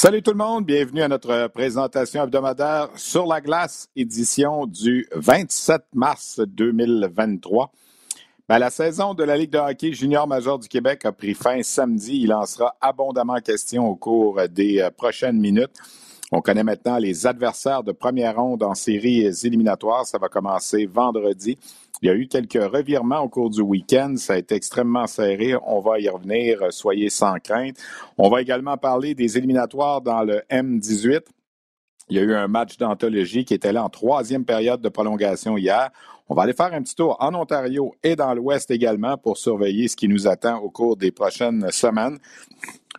Salut tout le monde, bienvenue à notre présentation hebdomadaire sur la glace, édition du 27 mars 2023. Ben, la saison de la Ligue de hockey junior major du Québec a pris fin samedi. Il en sera abondamment question au cours des euh, prochaines minutes. On connaît maintenant les adversaires de première ronde en séries éliminatoires. Ça va commencer vendredi. Il y a eu quelques revirements au cours du week-end. Ça a été extrêmement serré. On va y revenir. Soyez sans crainte. On va également parler des éliminatoires dans le M18. Il y a eu un match d'anthologie qui était là en troisième période de prolongation hier. On va aller faire un petit tour en Ontario et dans l'Ouest également pour surveiller ce qui nous attend au cours des prochaines semaines.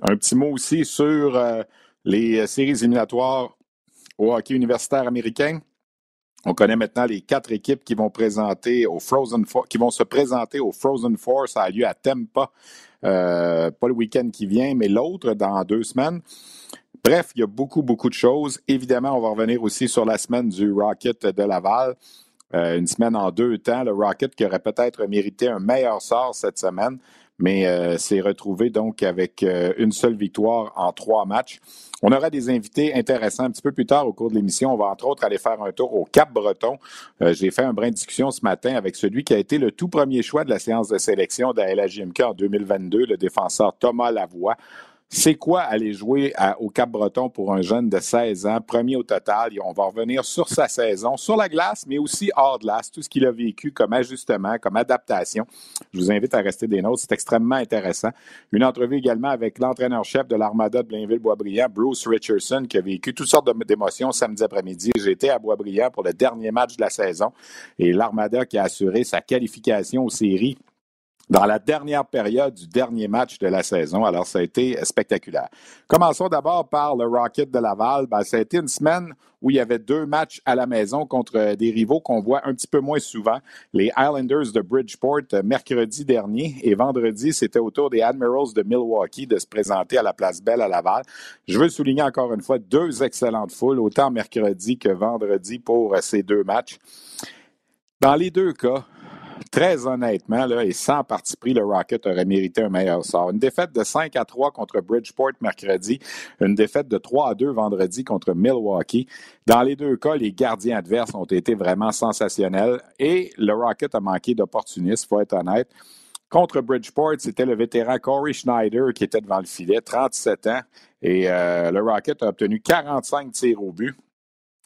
Un petit mot aussi sur euh, les séries éliminatoires au hockey universitaire américain. On connaît maintenant les quatre équipes qui vont se présenter au Frozen Four. Ça a lieu à Tampa, euh, pas le week-end qui vient, mais l'autre dans deux semaines. Bref, il y a beaucoup, beaucoup de choses. Évidemment, on va revenir aussi sur la semaine du Rocket de Laval. Euh, une semaine en deux temps. Le Rocket qui aurait peut-être mérité un meilleur sort cette semaine, mais euh, s'est retrouvé donc avec une seule victoire en trois matchs. On aura des invités intéressants un petit peu plus tard au cours de l'émission. On va entre autres aller faire un tour au Cap-Breton. Euh, j'ai fait un brin de discussion ce matin avec celui qui a été le tout premier choix de la séance de sélection de la LHJMK en 2022, le défenseur Thomas Lavoie. C'est quoi aller jouer au Cap-Breton pour un jeune de 16 ans, premier au total? On va revenir sur sa saison, sur la glace, mais aussi hors glace, tout ce qu'il a vécu comme ajustement, comme adaptation. Je vous invite à rester des notes, c'est extrêmement intéressant. Une entrevue également avec l'entraîneur-chef de l'Armada de Blainville-Boisbriand, Bruce Richardson, qui a vécu toutes sortes d'émotions samedi après-midi. J'étais à Boisbriand pour le dernier match de la saison et l'Armada qui a assuré sa qualification aux séries dans la dernière période du dernier match de la saison. Alors, ça a été spectaculaire. Commençons d'abord par le Rocket de Laval. Ben, ça a été une semaine où il y avait deux matchs à la maison contre des rivaux qu'on voit un petit peu moins souvent. Les Islanders de Bridgeport euh, mercredi dernier et vendredi, c'était au tour des Admirals de Milwaukee de se présenter à la Place Belle à Laval. Je veux souligner encore une fois deux excellentes foules, autant mercredi que vendredi pour euh, ces deux matchs. Dans les deux cas, très honnêtement, là, et sans parti pris, le Rocket aurait mérité un meilleur sort. Une défaite de 5 à 3 contre Bridgeport mercredi, une défaite de 3 à 2 vendredi contre Milwaukee. Dans les deux cas, les gardiens adverses ont été vraiment sensationnels et le Rocket a manqué d'opportunisme, faut être honnête. Contre Bridgeport, c'était le vétéran Corey Schneider qui était devant le filet, 37 ans, et euh, le Rocket a obtenu 45 tirs au but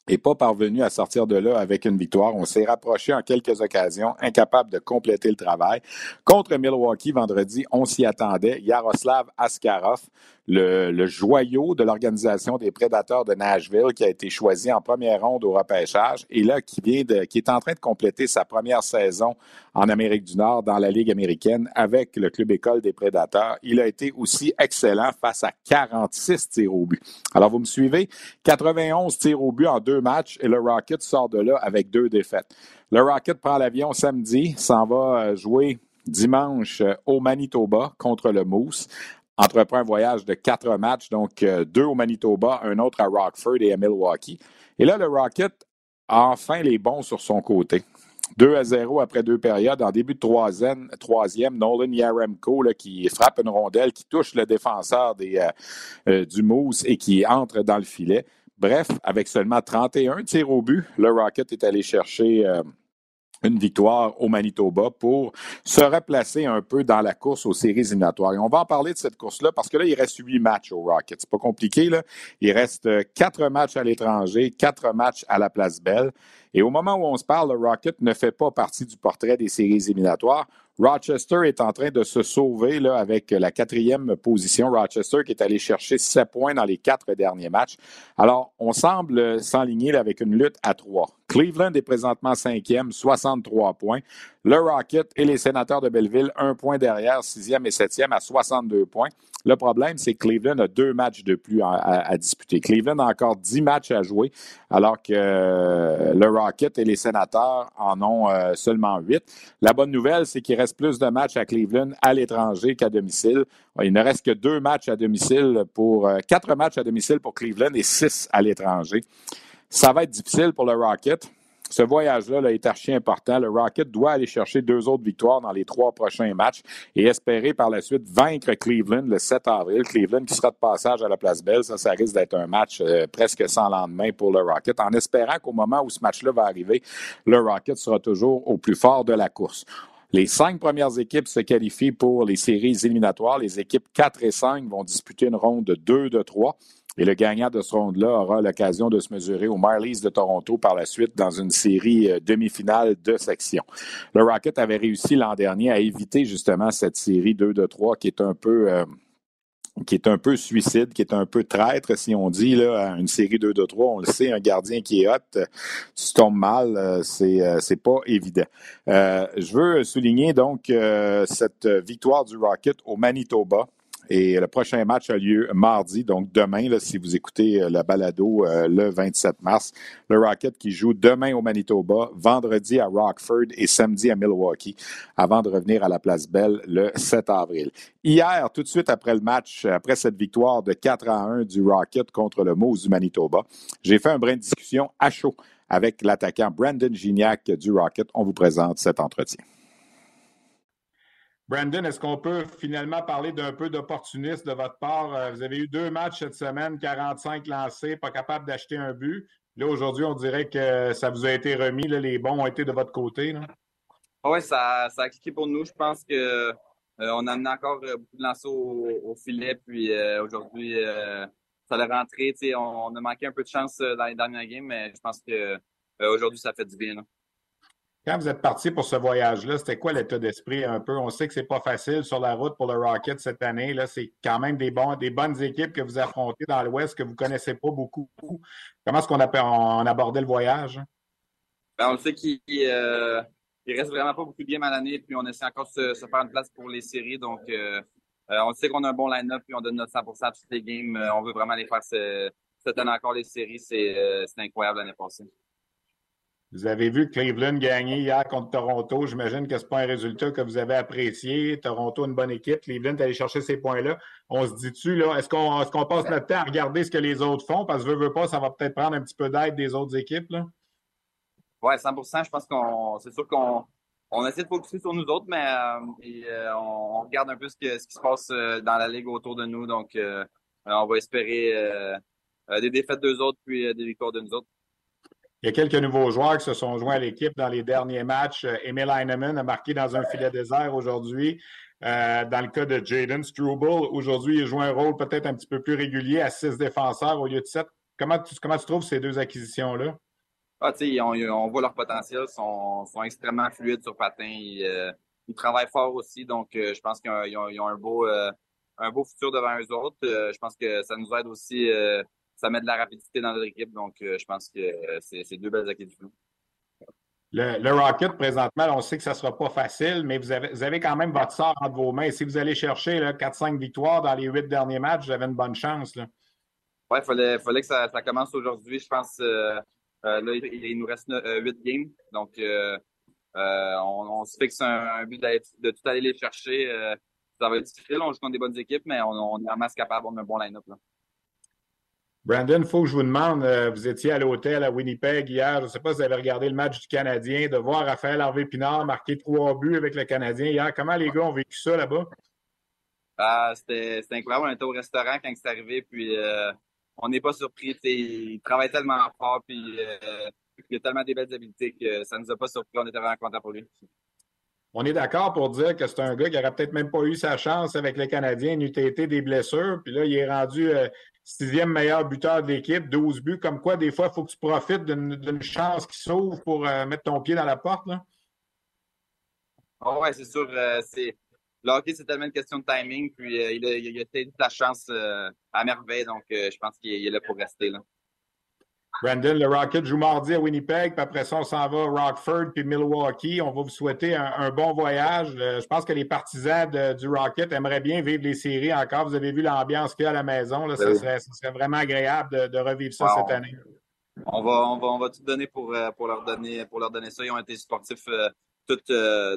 et pas parvenu à sortir de là avec une victoire. On s'est rapproché en quelques occasions, incapable de compléter le travail. Contre Milwaukee vendredi, on s'y attendait. Yaroslav Askarov le, joyau de l'organisation des prédateurs de Nashville qui a été choisi en première ronde au repêchage et là qui vient de, qui est en train de compléter sa première saison en Amérique du Nord dans la Ligue américaine avec le club école des prédateurs. Il a été aussi excellent face à 46 tirs au but. Alors vous me suivez, 91 tirs au but en deux matchs et le Rocket sort de là avec deux défaites. Le Rocket prend l'avion samedi, s'en va euh, jouer dimanche euh, au Manitoba contre le Moose entreprend un voyage de quatre matchs, donc euh, deux au Manitoba, un autre à Rockford et à Milwaukee. Et là, le Rocket a enfin les bons sur son côté. 2 à 0 après deux périodes. En début de troisième, Nolan Yaremko qui frappe une rondelle, qui touche le défenseur des, euh, euh, du Moose et qui entre dans le filet. Bref, avec seulement 31 tirs au but, le Rocket est allé chercher une victoire au Manitoba pour se replacer un peu dans la course aux séries éliminatoires. Et on va en parler de cette course-là parce que là, il reste huit matchs au Rocket. C'est pas compliqué, là. Il reste quatre matchs à l'étranger, quatre matchs à la Place Belle. Et au moment où on se parle, le Rocket ne fait pas partie du portrait des séries éliminatoires. Rochester est en train de se sauver là, avec la quatrième position. Rochester qui est allé chercher sept points dans les quatre derniers matchs. Alors, on semble s'enligner avec une lutte à trois. Cleveland est présentement cinquième, 63 points. Le Rocket et les sénateurs de Belleville, un point derrière, sixième et septième à 62 points. Le problème, c'est que Cleveland a deux matchs de plus à, disputer. Cleveland a encore dix matchs à jouer, alors que euh, le Rocket et les sénateurs en ont euh, seulement huit. La bonne nouvelle, c'est qu'il reste plus de matchs à Cleveland à l'étranger qu'à domicile. Il ne reste que deux matchs à domicile pour euh, quatre matchs à domicile pour Cleveland et six à l'étranger. Ça va être difficile pour le Rocket. Ce voyage-là est archi important. Le Rocket doit aller chercher deux autres victoires dans les trois prochains matchs et espérer par la suite vaincre Cleveland le 7 avril. Cleveland qui sera de passage à la place Belle. Ça, ça risque d'être un match euh, presque sans lendemain pour le Rocket, en espérant qu'au moment où ce match-là va arriver, le Rocket sera toujours au plus fort de la course. Les cinq premières équipes se qualifient pour les séries éliminatoires. Les équipes 4 et 5 vont disputer une ronde de 2 de 3. Et le gagnant de ce ronde-là aura l'occasion de se mesurer aux Marlies de Toronto par la suite dans une série euh, demi-finale de section. Le Rocket avait réussi l'an dernier à éviter justement cette série 2 de 3 qui est un peu euh, qui est un peu suicide, qui est un peu traître, si on dit, là, une série 2 de 3, on le sait, un gardien qui est hot, tu tombes mal, euh, c'est, c'est pas évident. je veux souligner donc cette victoire du Rocket au Manitoba. Et le prochain match a lieu mardi, donc demain, si vous écoutez euh, la balado euh, le 27 mars. Le Rocket qui joue demain au Manitoba, vendredi à Rockford et samedi à Milwaukee, avant de revenir à la Place Belle le 7 avril. Hier, tout de suite après le match, après cette victoire de 4 à 1 du Rocket contre le Moose du Manitoba, j'ai fait un brin de discussion à chaud avec l'attaquant Brandon Gignac du Rocket. On vous présente cet entretien. Brandon, est-ce qu'on peut finalement parler d'un peu d'opportunisme de votre part? Euh, vous avez eu deux matchs cette semaine, 45 lancés, pas capable d'acheter un but. Là, aujourd'hui, on dirait que ça vous a été remis. les bons ont été de votre côté. Oui, ça, ça, a cliqué pour nous. Je pense qu'on euh, a amené encore euh, beaucoup de lancers au, filet. Puis aujourd'hui, ça a rentré. On, on, a manqué un peu de chance dans les dernières games, mais je pense que aujourd'hui, ça fait du bien. Quand vous êtes parti pour ce voyage-là, c'était quoi l'état d'esprit un peu? On sait que c'est pas facile sur la route pour le Rocket cette année. Là, c'est quand même des, bons, des bonnes équipes que vous affrontez dans l'Ouest que vous connaissez pas beaucoup. Comment est-ce qu'on a, abordait le voyage? Ben, on sait qu'il euh, reste vraiment pas beaucoup de games à l'année, puis on essaie encore de se, faire une place pour les séries. Donc, euh, euh, on sait qu'on a un bon line-up, puis on donne notre 100% à toutes les games. on veut vraiment les faire cette année encore les séries. C'est incroyable l'année passée. Vous avez vu Cleveland gagner hier contre Toronto. J'imagine que ce n'est pas un résultat que vous avez apprécié. Toronto, une bonne équipe. Cleveland est allé chercher ces points-là. On se dit-tu, là, est-ce qu'on est qu'on passe notre temps à regarder ce que les autres font? Parce que veut, veut pas, ça va peut-être prendre un petit peu d'aide des autres équipes. Là. Oui, 100% Je pense qu'on c'est sûr qu'on on essaie de focuser sur nous autres, mais euh, euh, on, regarde un peu ce, ce, qui se passe euh, dans la ligue autour de nous. Donc, on va espérer des défaites d'eux autres, puis des victoires de nous autres. Il y a quelques nouveaux joueurs qui se sont joints à l'équipe dans les derniers matchs. Euh, Emil Heinemann a marqué dans un filet désert aujourd'hui. Euh, dans le cas de Jaden Struble, aujourd'hui, il joue un rôle peut-être un petit peu plus régulier à six défenseurs au lieu de sept. Comment tu, comment tu trouves ces deux acquisitions-là? Ah, on, on, voit leur potentiel, ils sont, sont extrêmement fluides sur patin. Ils, euh, travaillent fort aussi, donc je pense qu'ils ont, un, beau, un beau futur devant eux autres. je pense que ça nous aide aussi ça met de la rapidité dans notre équipe. Donc, euh, je pense que euh, c'est deux belles acquisitions. Le, le, Rocket, présentement, on sait que ça ne sera pas facile, mais vous avez, vous avez quand même votre sort entre vos mains. Si vous allez chercher 4-5 victoires dans les huit derniers matchs, vous avez une bonne chance. Oui, il fallait, fallait que ça, commence aujourd'hui. Je pense euh, là, il, nous reste huit games. Donc, on, se fixe un, but de tout aller les chercher. ça va être difficile. On joue contre des bonnes équipes, mais on, on est vraiment capable. On a un bon line-up. Brandon, il faut que je vous demande, euh, vous étiez à l'hôtel à Winnipeg hier, je ne sais pas si vous avez regardé le match du Canadien, de voir Raphaël Harvey Pinard marquer trois buts avec le Canadien hier. Comment les gars ont vécu ça là-bas? Ah, c'était incroyable. On était au restaurant quand c'est arrivé, puis euh, on n'est pas surpris. Il travaille tellement fort, puis euh, il a tellement des belles habiletés que ça ne nous a pas surpris. On était vraiment contents pour lui. On est d'accord pour dire que c'est un gars qui n'aurait peut-être même pas eu sa chance avec les Canadiens, il eût été des blessures, puis là, il est rendu sixième meilleur buteur de l'équipe, 12 buts. Comme quoi, des fois, il faut que tu profites d'une chance qui s'ouvre pour euh, mettre ton pied dans la porte. Là. Oh ouais, c'est sûr. c'est le hockey, c'est tellement une question de timing. Puis il, a, il, a, chance à merveille. Donc, je pense qu'il est là pour rester. Là. Brandon, le Rocket joue mardi à Winnipeg, puis après ça, on s'en va à Rockford puis Milwaukee. On va vous souhaiter un, bon voyage. Euh, je pense que les partisans du Rocket aimeraient bien vivre les séries encore. Vous avez vu l'ambiance qu'il y a à la maison. Là, ce, serait, vraiment agréable de, revivre ça cette année. On va, on va, on va tout donner pour, euh, pour, leur donner pour leur donner ça. Ils ont été sportifs euh, toute,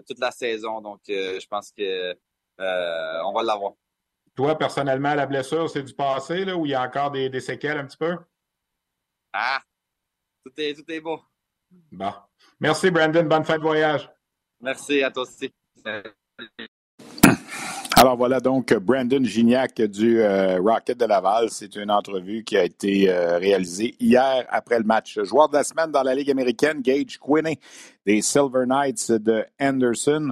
toute la saison, donc je pense que on va l'avoir. Toi, personnellement, la blessure, c'est du passé, là, où il y a encore des, des séquelles un petit peu? Ah, tout est, tout est beau. Bon. Merci, Brandon. Bonne fin de voyage. Merci à toi aussi. Alors voilà donc Brandon Gignac du euh, Rocket de Laval. C'est une entrevue qui a été euh, réalisée hier après le match. Joueur de la semaine dans la Ligue américaine, Gage Quinney des Silver Knights de Anderson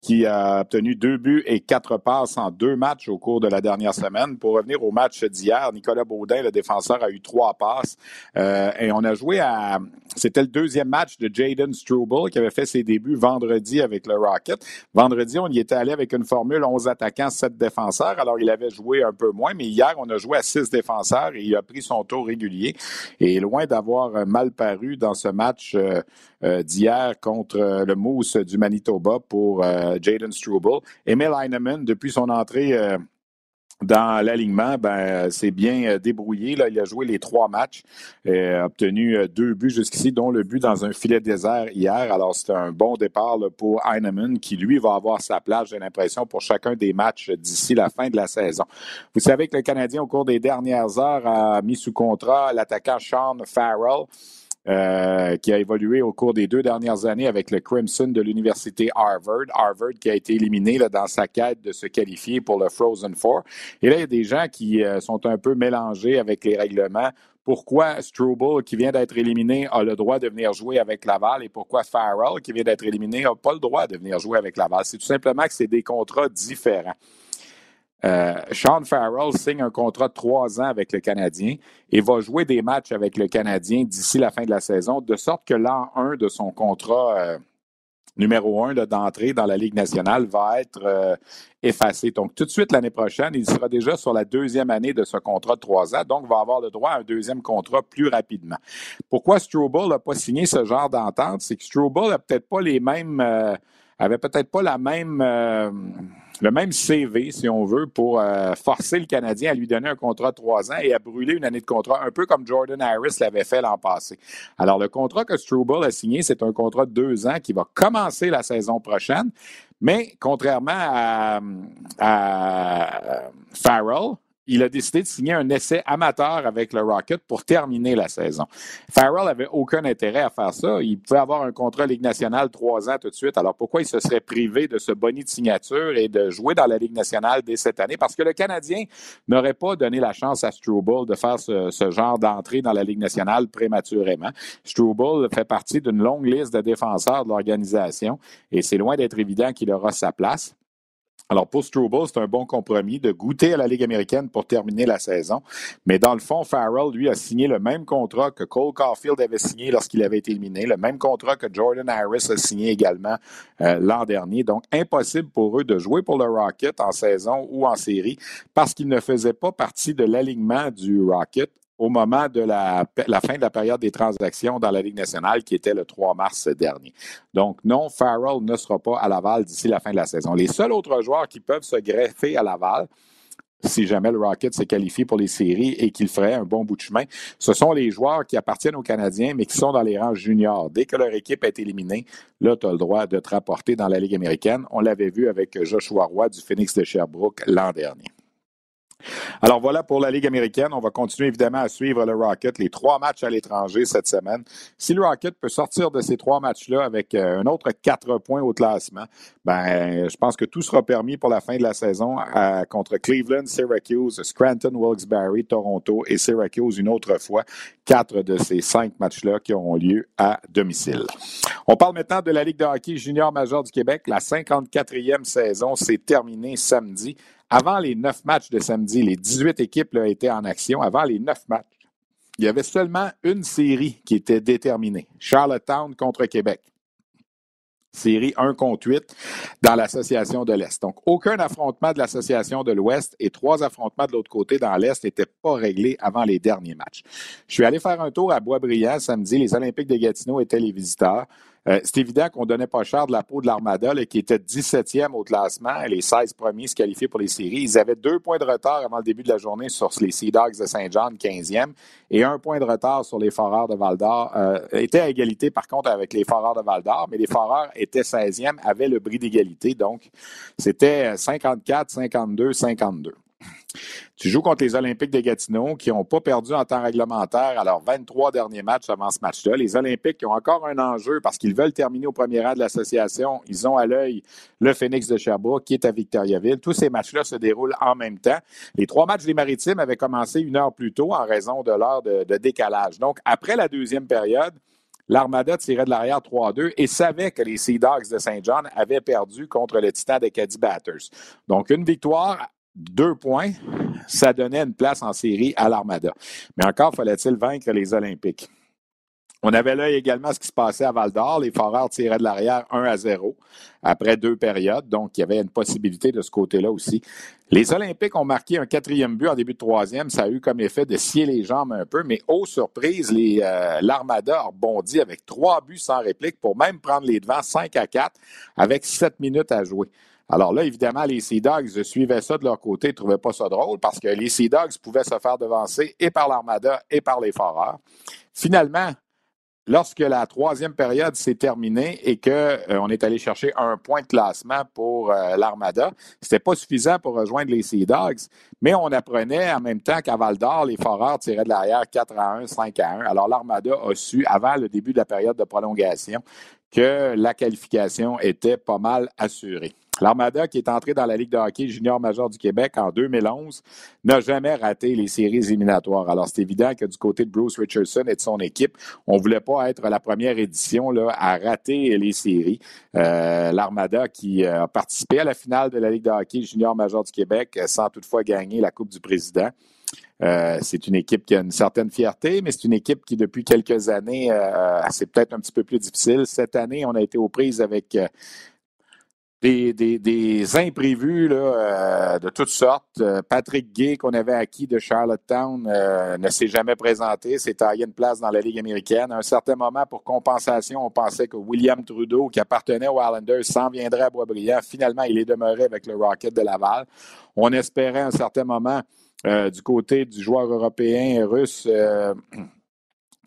qui a obtenu deux buts et quatre passes en deux matchs au cours de la dernière semaine. Pour revenir au match d'hier, Nicolas Baudin, le défenseur, a eu trois passes euh, et on a joué à... C'était le deuxième match de Jaden Struble qui avait fait ses débuts vendredi avec le Rocket. Vendredi, on y était allé avec une formule 11 attaquants, 7 défenseurs. Alors, il avait joué un peu moins, mais hier, on a joué à 6 défenseurs et il a pris son tour régulier. Et loin d'avoir mal paru dans ce match euh, euh, d'hier contre le Moose du Manitoba pour Jaden Struble. Emil Heinemann, depuis son entrée euh, dans l'alignement, ben, c'est bien euh, débrouillé. Là. Il a joué les trois matchs, a obtenu euh, deux buts jusqu'ici, dont le but dans un filet désert hier. Alors, c'est un bon départ pour Heinemann, qui, lui, va avoir sa place, j'ai l'impression, pour chacun des matchs d'ici la fin de la saison. Vous savez que le Canadien, au cours des dernières heures, a mis sous contrat l'attaquant Sean Farrell. Euh, qui a évolué au cours des deux dernières années avec le Crimson de l'Université Harvard. Harvard qui a été éliminé dans sa quête de se qualifier pour le Frozen Four. Et là, il y a des gens qui euh, sont un peu mélangés avec les règlements. Pourquoi Struble, qui vient d'être éliminé, a le droit de venir jouer avec Laval et pourquoi Farrell, qui vient d'être éliminé, n'a pas le droit de venir jouer avec Laval? C'est tout simplement que c'est des contrats différents. Euh, Sean Farrell signe un contrat de trois ans avec le Canadien et va jouer des matchs avec le Canadien d'ici la fin de la saison, de sorte que l'an 1 de son contrat euh, numéro 1 d'entrée dans la Ligue nationale va être euh, effacé. Donc, tout de suite l'année prochaine, il sera déjà sur la deuxième année de ce contrat de trois ans, donc va avoir le droit à un deuxième contrat plus rapidement. Pourquoi Struble n'a pas signé ce genre d'entente? C'est que Struble n'a peut-être pas les mêmes, avait peut-être pas la même le même CV, si on veut, pour euh, forcer le Canadien à lui donner un contrat de trois ans et à brûler une année de contrat, un peu comme Jordan Harris l'avait fait l'an passé. Alors, le contrat que Struble a signé, c'est un contrat de deux ans qui va commencer la saison prochaine. Mais contrairement à, à Farrell, il a décidé de signer un essai amateur avec le Rocket pour terminer la saison. Farrell avait aucun intérêt à faire ça. Il pouvait avoir un contrat Ligue nationale trois ans tout de suite. Alors pourquoi il se serait privé de ce boni de signature et de jouer dans la Ligue nationale dès cette année? Parce que le Canadien n'aurait pas donné la chance à Struble de faire ce, genre d'entrée dans la Ligue nationale prématurément. Struble fait partie d'une longue liste de défenseurs de l'organisation et c'est loin d'être évident qu'il aura sa place. Alors, pour Struble, c'est un bon compromis de goûter à la Ligue américaine pour terminer la saison. Mais dans le fond, Farrell, lui, a signé le même contrat que Cole Caulfield avait signé lorsqu'il avait été éliminé, le même contrat que Jordan Harris a signé également euh, l'an dernier. Donc, impossible pour eux de jouer pour le Rocket en saison ou en série parce qu'ils ne faisaient pas partie de l'alignement du Rocket au moment de la, fin de la période des transactions dans la Ligue nationale, qui était le 3 mars dernier. Donc, non, Farrell ne sera pas à Laval d'ici la fin de la saison. Les seuls autres joueurs qui peuvent se greffer à Laval, si jamais le Rocket se qualifie pour les séries et qu'il ferait un bon bout de chemin, ce sont les joueurs qui appartiennent aux Canadiens, mais qui sont dans les rangs juniors. Dès que leur équipe est éliminée, là, tu as le droit de te rapporter dans la Ligue américaine. On l'avait vu avec Joshua Roy du Phoenix de Sherbrooke l'an dernier. Alors voilà pour la Ligue américaine. On va continuer évidemment à suivre le Rocket, les trois matchs à l'étranger cette semaine. Si le Rocket peut sortir de ces trois matchs-là avec euh, un autre quatre points au classement, ben, je pense que tout sera permis pour la fin de la saison contre Cleveland, Syracuse, Scranton, Wilkes-Barre, Toronto et Syracuse une autre fois. Quatre de ces cinq matchs-là qui auront lieu à domicile. On parle maintenant de la Ligue de hockey junior majeur du Québec. La 54e saison s'est terminée samedi avant les neuf matchs de samedi, les 18 équipes étaient en action. Avant les neuf matchs, il y avait seulement une série qui était déterminée. Charlottetown contre Québec. série 1 contre 8 dans l'association de l'Est. Donc, aucun affrontement de l'association de l'Ouest et trois affrontements de l'autre côté dans l'Est n'étaient pas réglés avant les derniers matchs. Je suis allé faire un tour à Boisbriand samedi. Les Olympiques de Gatineau étaient les visiteurs. Euh, c'est évident qu'on donnait pas cher de la peau de l'Armada, qui était 17e au classement. Les 16 premiers se qualifiaient pour les séries. Ils avaient deux points de retard avant le début de la journée sur les Sea Dogs de Saint-Jean, 15e, et un point de retard sur les Foreurs de Val-d'Or. Euh, étaient à égalité, par contre, avec les Foreurs de Val-d'Or, mais les Foreurs étaient 16e, avaient le bris d'égalité. Donc, c'était 54, 52, 52. Tu joues contre les Olympiques de Gatineau qui n'ont pas perdu en temps réglementaire à leurs 23 derniers matchs avant ce match-là. Les Olympiques qui ont encore un enjeu parce qu'ils veulent terminer au premier rang de l'association. Ils ont à l'œil le Phoenix de Sherbrooke qui est à Victoriaville. Tous ces matchs-là se déroulent en même temps. Les trois matchs des Maritimes avaient commencé une heure plus tôt en raison de l'heure de, de décalage. Donc, après la deuxième période, L'Armada tirait de l'arrière 3-2 et savait que les Sea Dogs de Saint John avaient perdu contre le Titan des Caddy Batters. Donc, une victoire deux points, ça donnait une place en série à l'Armada. Mais encore fallait-il vaincre les Olympiques. On avait là également ce qui se passait à Val d'Or. Les Foreurs tiraient de l'arrière 1 à 0 après deux périodes. Donc, il y avait une possibilité de ce côté-là aussi. Les Olympiques ont marqué un quatrième but en début de troisième. Ça a eu comme effet de scier les jambes un peu. Mais, aux surprise, euh, l'Armada a rebondi avec trois buts sans réplique pour même prendre les devants 5 à 4 avec sept minutes à jouer. Alors là, évidemment, les Sea Dogs suivaient ça de leur côté, ne trouvaient pas ça drôle parce que les Sea Dogs pouvaient se faire devancer et par l'Armada et par les Foreurs. Finalement, lorsque la troisième période s'est terminée et qu'on euh, est allé chercher un point de classement pour euh, l'Armada, c'était pas suffisant pour rejoindre les Sea Dogs, mais on apprenait en même temps qu'à Val d'Or, les Foreurs tiraient de l'arrière 4 à 1, 5 à 1. Alors l'Armada a su, avant le début de la période de prolongation, que la qualification était pas mal assurée. L'Armada, qui est entré dans la Ligue de hockey junior major du Québec en 2011, n'a jamais raté les séries éliminatoires. Alors, c'est évident que du côté de Bruce Richardson et de son équipe, on ne voulait pas être la première édition à rater les séries. Euh, L'Armada qui a participé à la finale de la Ligue de hockey junior major du Québec sans toutefois gagner la Coupe du Président. Euh, c'est une équipe qui a une certaine fierté, mais c'est une équipe qui, depuis quelques années, euh, c'est peut-être un petit peu plus difficile. Cette année, on a été aux prises avec euh, des, des, imprévus là, euh, de toutes sortes. Euh, Patrick Gay, qu'on avait acquis de Charlottetown, euh, ne s'est jamais présenté. S'est taillé une place dans la Ligue américaine. À un certain moment, pour compensation, on pensait que William Trudeau, qui appartenait aux Islanders, s'en viendrait à Boisbriand. Finalement, il est demeuré avec le Rocket de Laval. On espérait un certain moment, du côté du joueur européen et russe,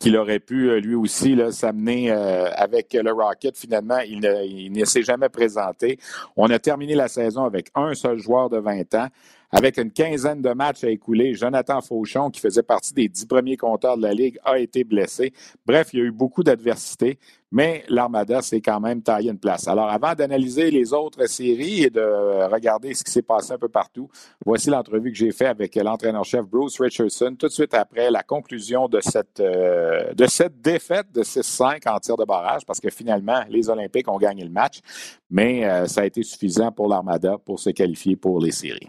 qu'il aurait pu euh, lui aussi s'amener euh, avec le Rocket. Finalement, il ne, s'est jamais présenté. On a terminé la saison avec un seul joueur de 20 ans. Avec une quinzaine de matchs à écouler, Jonathan Fauchon, qui faisait partie des dix premiers compteurs de la Ligue, a été blessé. Bref, il y a eu beaucoup d'adversité, mais l'Armada s'est quand même taillé une place. Alors, avant d'analyser les autres séries et de regarder ce qui s'est passé un peu partout, voici l'entrevue que j'ai faite avec l'entraîneur-chef Bruce Richardson tout de suite après la conclusion de cette, euh, de cette défaite de 6-5 en tir de barrage, parce que finalement, les Olympiques ont gagné le match, mais euh, ça a été suffisant pour l'Armada pour se qualifier pour les séries.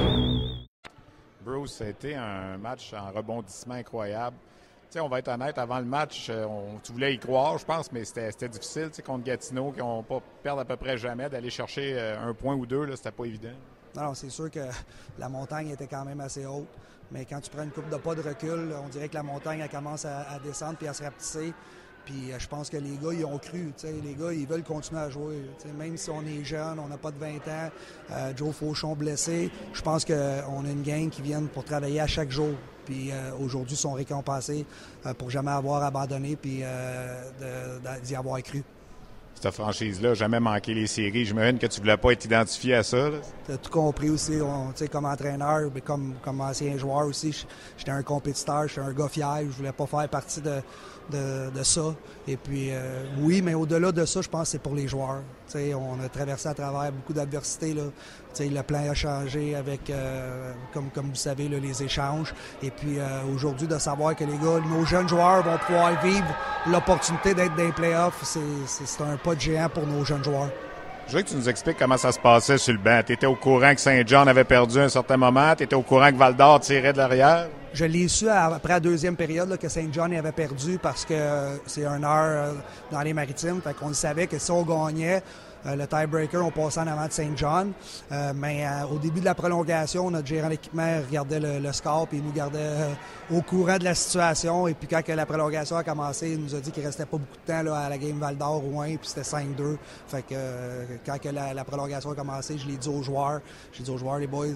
Ça a été un match en rebondissement incroyable. on va être honnête, avant le match, euh, on, tu voulais y croire, je pense, mais c'était difficile contre Gatineau, qui n'ont pas à peu près jamais, d'aller chercher euh, un point ou deux, c'était pas évident. Non, c'est sûr que la montagne était quand même assez haute, mais quand tu prends une coupe de pas de recul, on dirait que la montagne elle commence à, à descendre puis à se rapetisser. Puis euh, je pense que les gars, ils ont cru. Les gars, ils veulent continuer à jouer. Même si on est jeune, on n'a pas de 20 ans, euh, Joe Fauchon blessé, je pense qu'on a une gang qui viennent pour travailler à chaque jour. Puis euh, aujourd'hui, sont récompensés pour jamais avoir abandonné puis d'y avoir cru. cette franchise-là jamais manqué les séries. J'imagine que tu ne voulais pas être identifié à ça. Tu as tout compris aussi. On, comme entraîneur, mais comme, comme ancien joueur aussi, j'étais un compétiteur, j'étais un gars fier. Je voulais pas faire partie de, de, ça. Et puis, euh, oui, mais au-delà de ça, je pense que c'est pour les joueurs. on a traversé à travers beaucoup d'adversités. Le plan a changé avec, euh, comme, comme vous savez, les échanges. Et puis, euh, aujourd'hui, de savoir que les gars, nos jeunes joueurs vont pouvoir vivre l'opportunité d'être dans les playoffs, c'est un pas de géant pour nos jeunes joueurs. Je veux que tu nous expliques comment ça se passait sur le banc. Tu étais au courant que Saint-Jean avait perdu un certain moment. Tu étais au courant que Val d'Or tirait de l'arrière. Je l'ai su après la deuxième période que Saint John avait perdu parce que c'est un heure euh, dans les maritimes. Fait qu'on savait que si on gagnait, euh, le tiebreaker, on passait en avant de Saint John. Euh, mais au début de la prolongation, notre gérant d'équipement regardait le, score et il nous gardait au courant de la situation. Et puis quand la prolongation a commencé, il nous a dit qu'il restait pas beaucoup de temps à la game Val d'Or ou 1, puis c'était 5-2. Fait que quand la, prolongation a commencé, je l'ai dit aux joueurs. J'ai dit aux joueurs, les boys,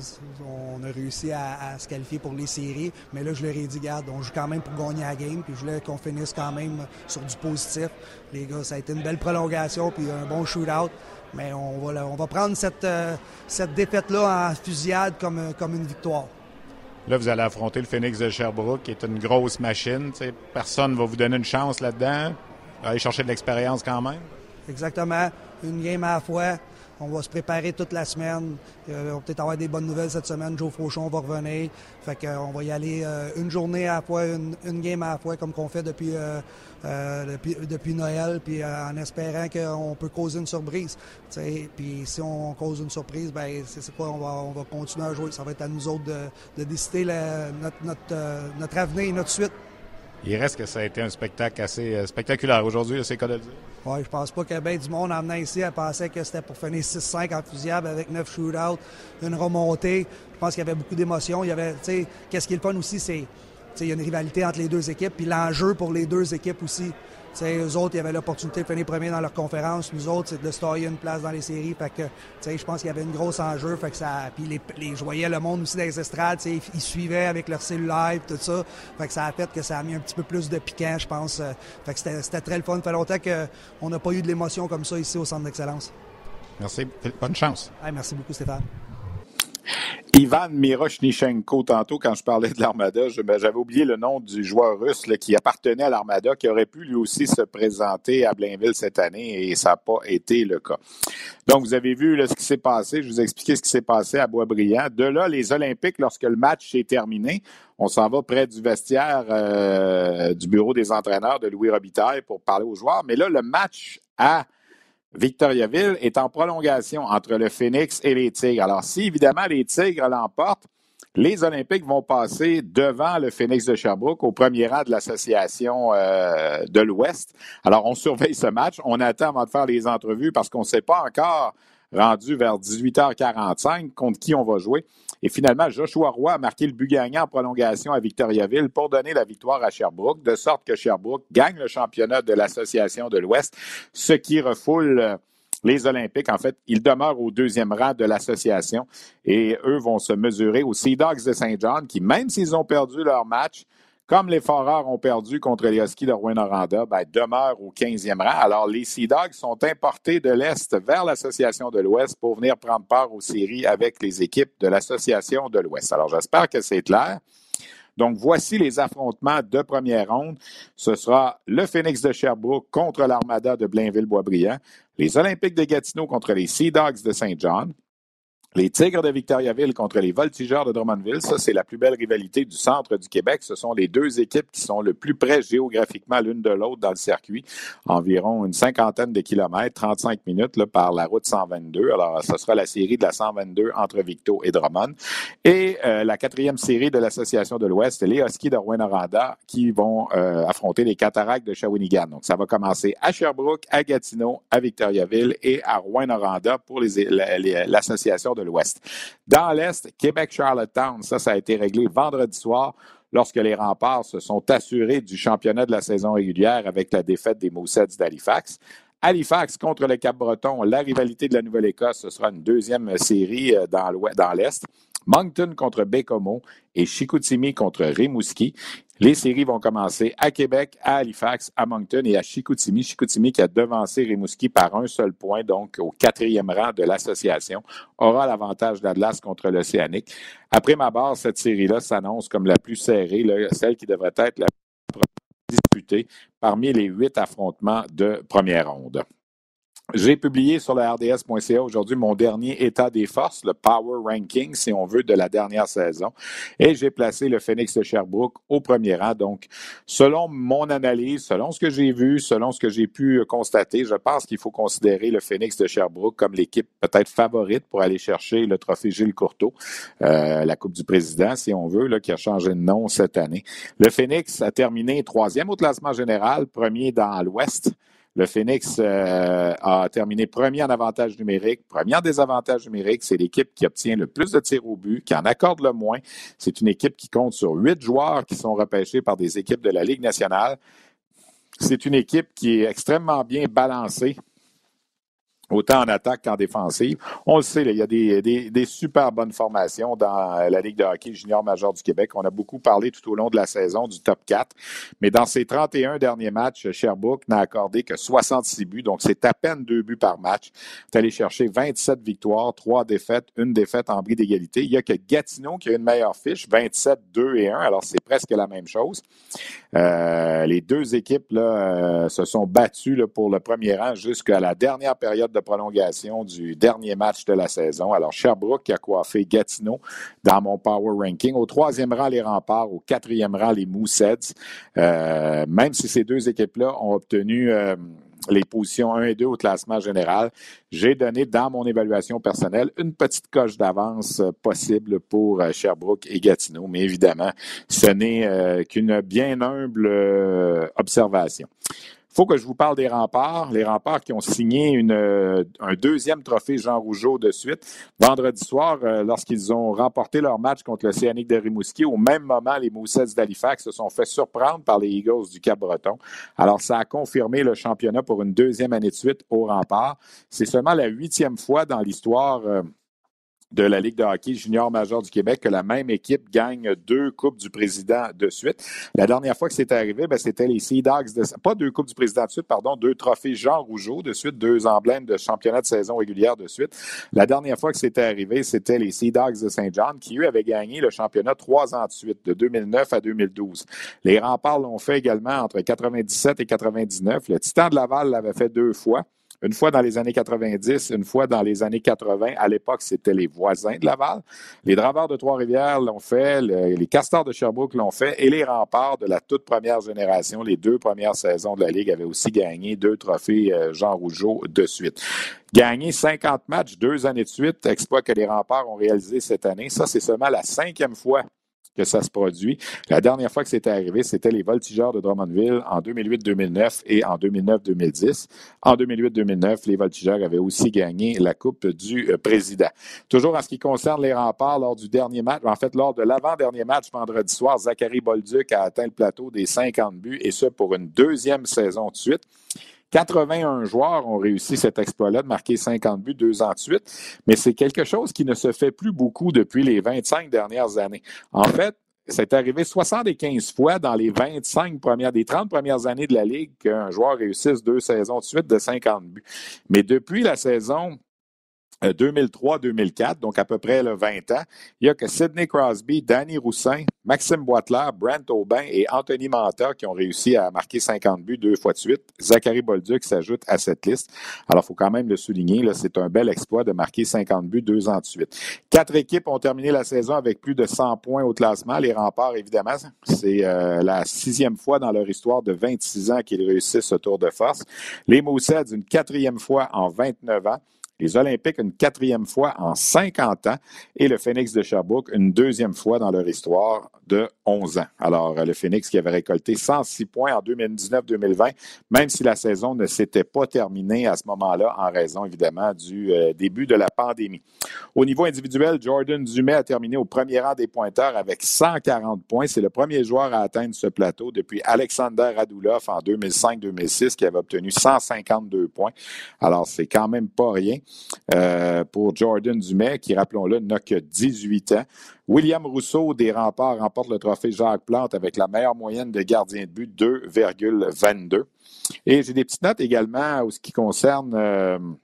on a réussi à se qualifier pour les séries. Mais là, je leur ai dit, garde, on joue quand même pour gagner la game, puis je voulais qu'on finisse quand même sur du positif. Les gars, ça a été une belle prolongation, puis un bon shootout. Mais on va, on va prendre cette, euh, cette défaite-là en fusillade comme, comme une victoire. Là, vous allez affronter le Phoenix de Sherbrooke, qui est une grosse machine. personne ne va vous donner une chance là-dedans. Aller chercher de l'expérience quand même. Exactement. Une game à la fois. On va se préparer toute la semaine. Euh, on va peut-être avoir des bonnes nouvelles cette semaine. Joe Fauchon va revenir. Fait qu'on euh, va y aller euh, une journée à la fois, une, game à la fois, comme qu'on fait depuis, depuis, Noël, puis en espérant qu'on peut causer une surprise. Puis si on cause une surprise, ben c'est quoi? On va, on va continuer à jouer. Ça va être à nous autres de, décider notre, notre, notre avenir et notre suite. Il reste que ça a été un spectacle assez euh, spectaculaire aujourd'hui, c'est quoi de le dire. Oui, je pense pas que bien du monde en venant ici elle pensait que c'était pour finir 6-5 en avec 9 shootouts, une remontée. Je pense qu'il y avait beaucoup d'émotions. Il y avait, tu sais, qu'est-ce qui est le fun aussi, c'est, il y a une rivalité entre les deux équipes, puis l'enjeu pour les deux équipes aussi. T'sais, eux autres, ils avaient l'opportunité de finir premier dans leur conférence. Nous autres, c'est de se tailler une place dans les séries. Fait que, je pense qu'il y avait une grosse enjeu. Fait que ça, puis les, les, je voyais le monde aussi dans les estrades. Ils, ils suivaient avec leur cellulaire tout ça. Fait que ça a fait que ça a mis un petit peu plus de piquant, je pense. Fait que c'était très le fun. Ça fait longtemps qu'on n'a pas eu de l'émotion comme ça ici au Centre d'Excellence. Merci. Bonne chance. merci beaucoup, Stéphane. Ivan Miroshnichenko, tantôt, quand je parlais de l'Armada, j'avais oublié le nom du joueur russe qui appartenait à l'Armada, qui aurait pu lui aussi se présenter à Blainville cette année, et ça n'a pas été le cas. Donc, vous avez vu ce qui s'est passé. Je vous ai expliqué ce qui s'est passé à Boisbriand. De là, les Olympiques, lorsque le match est terminé, on s'en va près du vestiaire euh, du bureau des entraîneurs de Louis Robitaille pour parler aux joueurs. Mais là, le match a Victoriaville est en prolongation entre le Phoenix et les Tigres. Alors, si évidemment les Tigres l'emportent, les Olympiques vont passer devant le Phoenix de Sherbrooke au premier rang de l'association euh, de l'Ouest. Alors, on surveille ce match. On attend avant de faire les entrevues parce qu'on ne sait pas encore rendu vers 18h45 contre qui on va jouer. Et finalement, Joshua Roy a marqué le but gagnant en prolongation à Victoriaville pour donner la victoire à Sherbrooke, de sorte que Sherbrooke gagne le championnat de l'Association de l'Ouest, ce qui refoule euh, les Olympiques. En fait, ils demeurent au deuxième rang de l'association et eux vont se mesurer aux Sea Dogs de Saint John qui, même s'ils ont perdu leur match, comme les Foreurs ont perdu contre les Huskies de Rouen-Noranda, ben, demeurent au 15e rang. Alors, les Sea Dogs sont importés de l'Est vers l'Association de l'Ouest pour venir prendre part aux séries avec les équipes de l'Association de l'Ouest. Alors, j'espère que c'est clair. Donc, voici les affrontements de première ronde. Ce sera le Phoenix de Sherbrooke contre l'Armada de Blainville-Boisbriand, les Olympiques de Gatineau contre les Sea Dogs de Saint John, les Tigres de Victoriaville contre les Voltigeurs de Drummondville, ça c'est la plus belle rivalité du centre du Québec. Ce sont les deux équipes qui sont le plus près géographiquement l'une de l'autre dans le circuit, environ une cinquantaine de kilomètres, 35 minutes par la route 122. Alors, ce sera la série de la 122 entre Victo et Drummond. Et euh, la quatrième série de l'Association de l'Ouest, les Huskies de Rouen-Noranda qui vont euh, affronter les Cataractes de Shawinigan. Donc, ça va commencer à Sherbrooke, à Gatineau, à Victoriaville et à Rouen-Noranda pour l'association de Dans l'Est, Québec-Charlottetown, ça, ça a été réglé vendredi soir lorsque les remparts se sont assurés du championnat de la saison régulière avec la défaite des Moussets d'Halifax. Halifax contre le Cap-Breton, la rivalité de la Nouvelle-Écosse, ce sera une deuxième série euh, dans l'Est. Moncton contre Bécomo et Chicoutimi contre Rimouski. Les séries vont commencer à Québec, à Halifax, à Moncton et à Chicoutimi. Chicoutimi qui a devancé Rimouski par un seul point, donc au quatrième rang de l'association, aura l'avantage d'Atlas contre l'Océanique. Après ma barre, cette série-là s'annonce comme la plus serrée, celle qui devrait être la plus disputée parmi les huit affrontements de première ronde. J'ai publié sur le RDS.ca aujourd'hui mon dernier état des forces, le Power Ranking, si on veut, de la dernière saison. Et j'ai placé le Phoenix de Sherbrooke au premier rang. Donc, selon mon analyse, selon ce que j'ai vu, selon ce que j'ai pu constater, je pense qu'il faut considérer le Phoenix de Sherbrooke comme l'équipe peut-être favorite pour aller chercher le trophée Gilles Courteau, euh, la Coupe du Président, si on veut, là, qui a changé de nom cette année. Le Phoenix a terminé troisième au classement général, premier dans l'Ouest. Le Phoenix euh, a terminé premier en avantage numérique, premier en désavantage numérique. C'est l'équipe qui obtient le plus de tirs au but, qui en accorde le moins. C'est une équipe qui compte sur huit joueurs qui sont repêchés par des équipes de la Ligue nationale. C'est une équipe qui est extrêmement bien balancée autant en attaque qu'en défensive. On le sait, il y a des, des, super bonnes formations dans la Ligue de hockey junior major du Québec. On a beaucoup parlé tout au long de la saison du top 4, mais dans ces 31 derniers matchs, Sherbrooke n'a accordé que 66 buts, donc c'est à peine deux buts par match. est allé chercher 27 victoires, trois défaites, une défaite en bris d'égalité. Il y a que Gatineau qui a une meilleure fiche, 27, 2 et 1, alors c'est presque la même chose. Euh, les deux équipes là, euh, se sont battues là, pour le premier rang jusqu'à la dernière période de prolongation du dernier match de la saison. Alors, Sherbrooke a coiffé Gatineau dans mon Power Ranking. Au troisième rang, les remparts. Au quatrième rang, les Mooseheads. Euh, même si ces deux équipes-là ont obtenu euh, les positions 1 et 2 au classement général. J'ai donné dans mon évaluation personnelle une petite coche d'avance euh, possible pour Sherbrooke et Gatineau, mais évidemment, ce n'est qu'une bien humble observation faut que je vous parle des remparts. Les remparts qui ont signé une, euh, un deuxième trophée Jean Rougeau de suite. Vendredi soir, euh, lorsqu'ils ont remporté leur match contre l'Océanique de Rimouski, au même moment, les Moussets d'Halifax se sont fait surprendre par les Eagles du Cap-Breton. Alors, ça a confirmé le championnat pour une deuxième année de suite au rempart. C'est seulement la huitième fois dans l'histoire euh, de la Ligue de hockey junior major du Québec que la même équipe gagne deux Coupes du Président de suite. La dernière fois que c'était arrivé, ben, c'était les Sea Dogs, de, pas deux Coupes du Président de suite, pardon, deux trophées Jean Rougeau de suite, deux emblèmes de championnat de saison régulière de suite. La dernière fois que c'était arrivé, c'était les Sea Dogs de Saint John qui, eux, avaient gagné le championnat trois ans de suite, de 2009 à 2012. Les remparts l'ont fait également entre 97 et 99. Le Titan de Laval l'avait fait deux fois une fois dans les années 90, une fois dans les années 80. À l'époque, c'était les voisins de Laval. Les Draveurs de Trois-Rivières l'ont fait, les Castors de Sherbrooke l'ont fait et les Remparts de la toute première génération, les deux premières saisons de la Ligue, avaient aussi gagné deux trophées euh, Jean Rougeau de suite. Gagner 50 matchs deux années de suite, exploit que les Remparts ont réalisé cette année. Ça, c'est seulement la cinquième fois que ça se produit. La dernière fois que c'était arrivé, c'était les Voltigeurs de Drummondville en 2008-2009 et en 2009-2010. En 2008-2009, les Voltigeurs avaient aussi gagné la Coupe du euh, Président. Toujours en ce qui concerne les remparts, lors du dernier match, en fait, lors de l'avant-dernier match vendredi soir, Zachary Bolduc a atteint le plateau des 50 buts et ce pour une deuxième saison de suite. 81 joueurs ont réussi cet exploit-là de marquer 50 buts deux ans de suite, mais c'est quelque chose qui ne se fait plus beaucoup depuis les 25 dernières années. En fait, c'est arrivé 75 fois dans les 25 premières, des 30 premières années de la Ligue qu'un joueur réussisse deux saisons de suite de 50 buts. Mais depuis la saison 2003-2004, euh, donc à peu près le 20 ans, il y a que Sidney Crosby, Danny Roussin, Maxime Boitler, Brent Aubin et Anthony Manta qui ont réussi à marquer 50 buts deux fois de suite. Zachary Bolduc s'ajoute à cette liste. Alors, il faut quand même le souligner, c'est un bel exploit de marquer 50 buts deux ans de suite. Quatre équipes ont terminé la saison avec plus de 100 points au classement. Les remparts, évidemment, c'est euh, la sixième fois dans leur histoire de 26 ans qu'ils réussissent ce tour de force. Les Moussets, une quatrième fois en 29 ans les Olympiques une quatrième fois en 50 ans et le Phoenix de Sherbrooke une deuxième fois dans leur histoire de 11 ans. Alors, le Phoenix qui avait récolté 106 points en 2019-2020, même si la saison ne s'était pas terminée à ce moment-là en raison évidemment du euh, début de la pandémie. Au niveau individuel, Jordan Dumais a terminé au premier rang des pointeurs avec 140 points. C'est le premier joueur à atteindre ce plateau depuis Alexander Radulov en 2005-2006 qui avait obtenu 152 points. Alors, c'est quand même pas rien. Pour Jordan Dumais, qui, rappelons-le, n'a que 18 ans. William Rousseau des Remparts remporte le trophée Jacques Plante avec la meilleure moyenne de gardien de but, 2,22. Et j'ai des petites notes également en ce qui concerne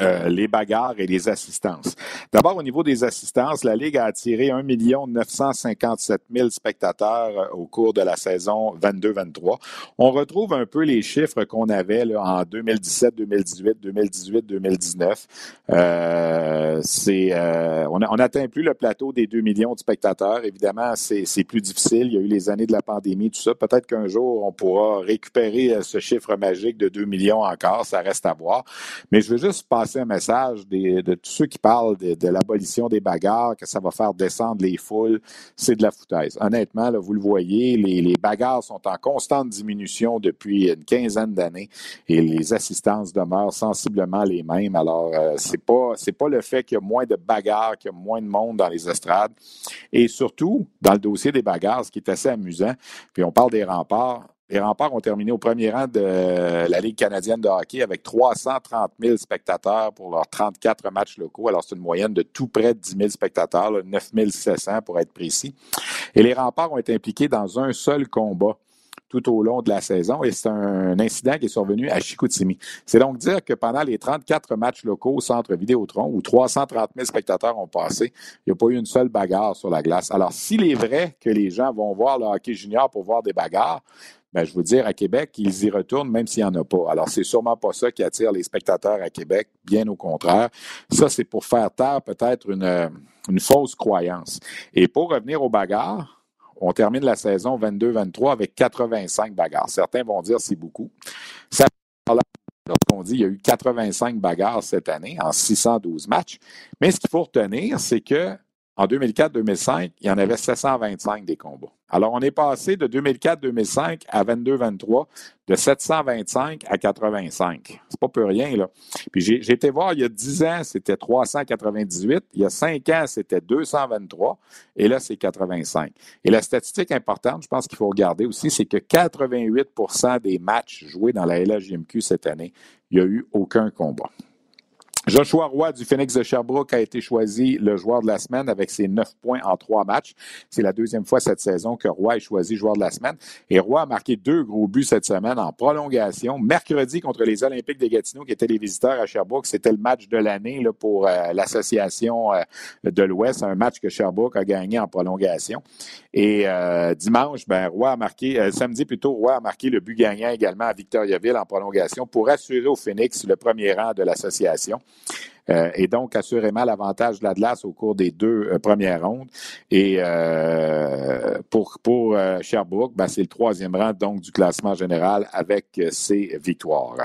euh, les bagarres et les assistances. D'abord, au niveau des assistances, la Ligue a attiré 1 957 000 spectateurs euh, au cours de la saison 22-23. On retrouve un peu les chiffres qu'on avait en 2017, 2018, 2018, 2019. Euh, c'est, euh, on n'atteint plus le plateau des 2 millions de spectateurs. Évidemment, c'est, c'est plus difficile. Il y a eu les années de la pandémie, tout ça. Peut-être qu'un jour, on pourra récupérer ce chiffre magique de 2 millions encore. Ça reste à voir. Mais je veux juste passer un message de tous ceux qui parlent de, l'abolition des bagarres, que ça va faire descendre les foules. C'est de la foutaise. Honnêtement, vous le voyez, les, bagarres sont en constante diminution depuis une quinzaine d'années et les assistances demeurent sensiblement les mêmes. Alors, euh, c'est pas c'est pas le fait qu'il y a moins de bagarres, qu'il y a moins de monde dans les estrades. Et surtout, dans le dossier des bagarres, ce qui est assez amusant, puis on parle des remparts, les remparts ont terminé au premier rang de la Ligue canadienne de hockey avec 330 000 spectateurs pour leurs 34 matchs locaux. Alors, c'est une moyenne de tout près de 10 000 spectateurs, 9 700 pour être précis. Et les remparts ont été impliqués dans un seul combat tout au long de la saison et c'est un incident qui est survenu à Chicoutimi. C'est donc dire que pendant les 34 matchs locaux au centre Vidéotron où 330 000 spectateurs ont passé, il n'y a pas eu une seule bagarre sur la glace. Alors, s'il est vrai que les gens vont voir le hockey junior pour voir des bagarres, ben, je veux dire, à Québec, ils y retournent même s'il n'y en a pas. Alors, c'est sûrement pas ça qui attire les spectateurs à Québec, bien au contraire. Ça, c'est pour faire taire peut-être une, une fausse croyance. Et pour revenir aux bagarres, on termine la saison 22-23 avec 85 bagarres. Certains vont dire c'est beaucoup. Ça, lorsqu'on dit qu'il y a eu 85 bagarres cette année en 612 matchs. Mais ce qu'il faut retenir, c'est que en 2004-2005, il y en avait 725 des combats. Alors, on est passé de 2004-2005 à 22-23, de 725 à 85. C'est pas peu rien, là. Puis j'ai été voir, il y a 10 ans, c'était 398. Il y a 5 ans, c'était 223. Et là, c'est 85. Et la statistique importante, je pense qu'il faut regarder aussi, c'est que 88% des matchs joués dans la LHJMQ cette année, il n'y a eu aucun combat. Joshua Roy du Phoenix de Sherbrooke a été choisi le joueur de la semaine avec ses neuf points en trois matchs. C'est la deuxième fois cette saison que Roy est choisi joueur de la semaine. Et Roy a marqué deux gros buts cette semaine en prolongation. Mercredi contre les Olympiques de Gatineau qui étaient les visiteurs à Sherbrooke. C'était le match de l'année pour euh, l'association euh, de l'Ouest, un match que Sherbrooke a gagné en prolongation. Et euh, dimanche, ben, Roy a marqué, samedi plutôt, Roy a marqué le but gagnant également à Victoriaville en prolongation pour assurer au Phoenix le premier rang de l'association. Euh, et donc assurément l'avantage de l'Atlas au cours des deux euh, premières rondes. Et euh, pour, pour Sherbrooke, ben, c'est le troisième rang donc du classement général avec ses victoires.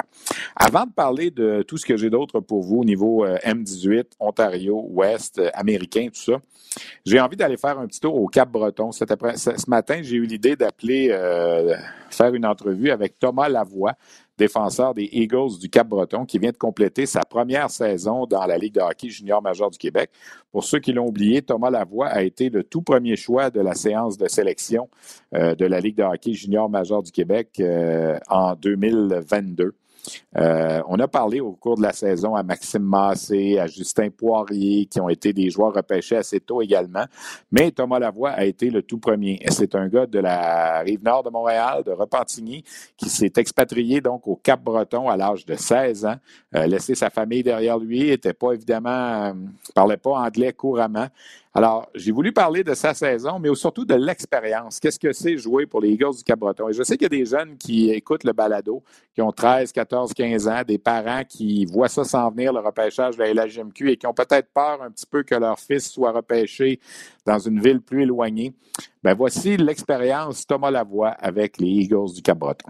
Avant de parler de tout ce que j'ai d'autre pour vous au niveau M18, Ontario, Ouest, américain, tout ça, j'ai envie d'aller faire un petit tour au Cap-Breton. ce matin, j'ai eu l'idée d'appeler, faire une entrevue avec Thomas Lavoie, défenseur des Eagles du Cap-Breton, qui vient de compléter sa première saison dans la Ligue de hockey junior majeur du Québec. Pour ceux qui l'ont oublié, Thomas Lavoie a été le tout premier choix de la séance de sélection euh, de la Ligue de hockey junior majeur du Québec euh, en 2022. Euh, on a parlé au cours de la saison à Maxime Massé, à Justin Poirier, qui ont été des joueurs repêchés assez tôt également. Mais Thomas Lavoie a été le tout premier. C'est un gars de la rive nord de Montréal, de Repentigny, qui s'est expatrié donc au Cap-Breton à l'âge de 16 ans, euh, laissé sa famille derrière lui, était pas évidemment, euh, parlait pas anglais couramment. Alors, j'ai voulu parler de sa saison, mais surtout de l'expérience. Qu'est-ce que c'est jouer pour les Eagles du Cap-Breton? Et je sais qu'il y a des jeunes qui écoutent le balado, qui ont 13, 14, 15 ans, des parents qui voient ça s'en venir, le repêchage de la LHMQ, et qui ont peut-être peur un petit peu que leur fils soit repêché dans une ville plus éloignée. Ben voici l'expérience Thomas Lavoie avec les Eagles du Cap-Breton.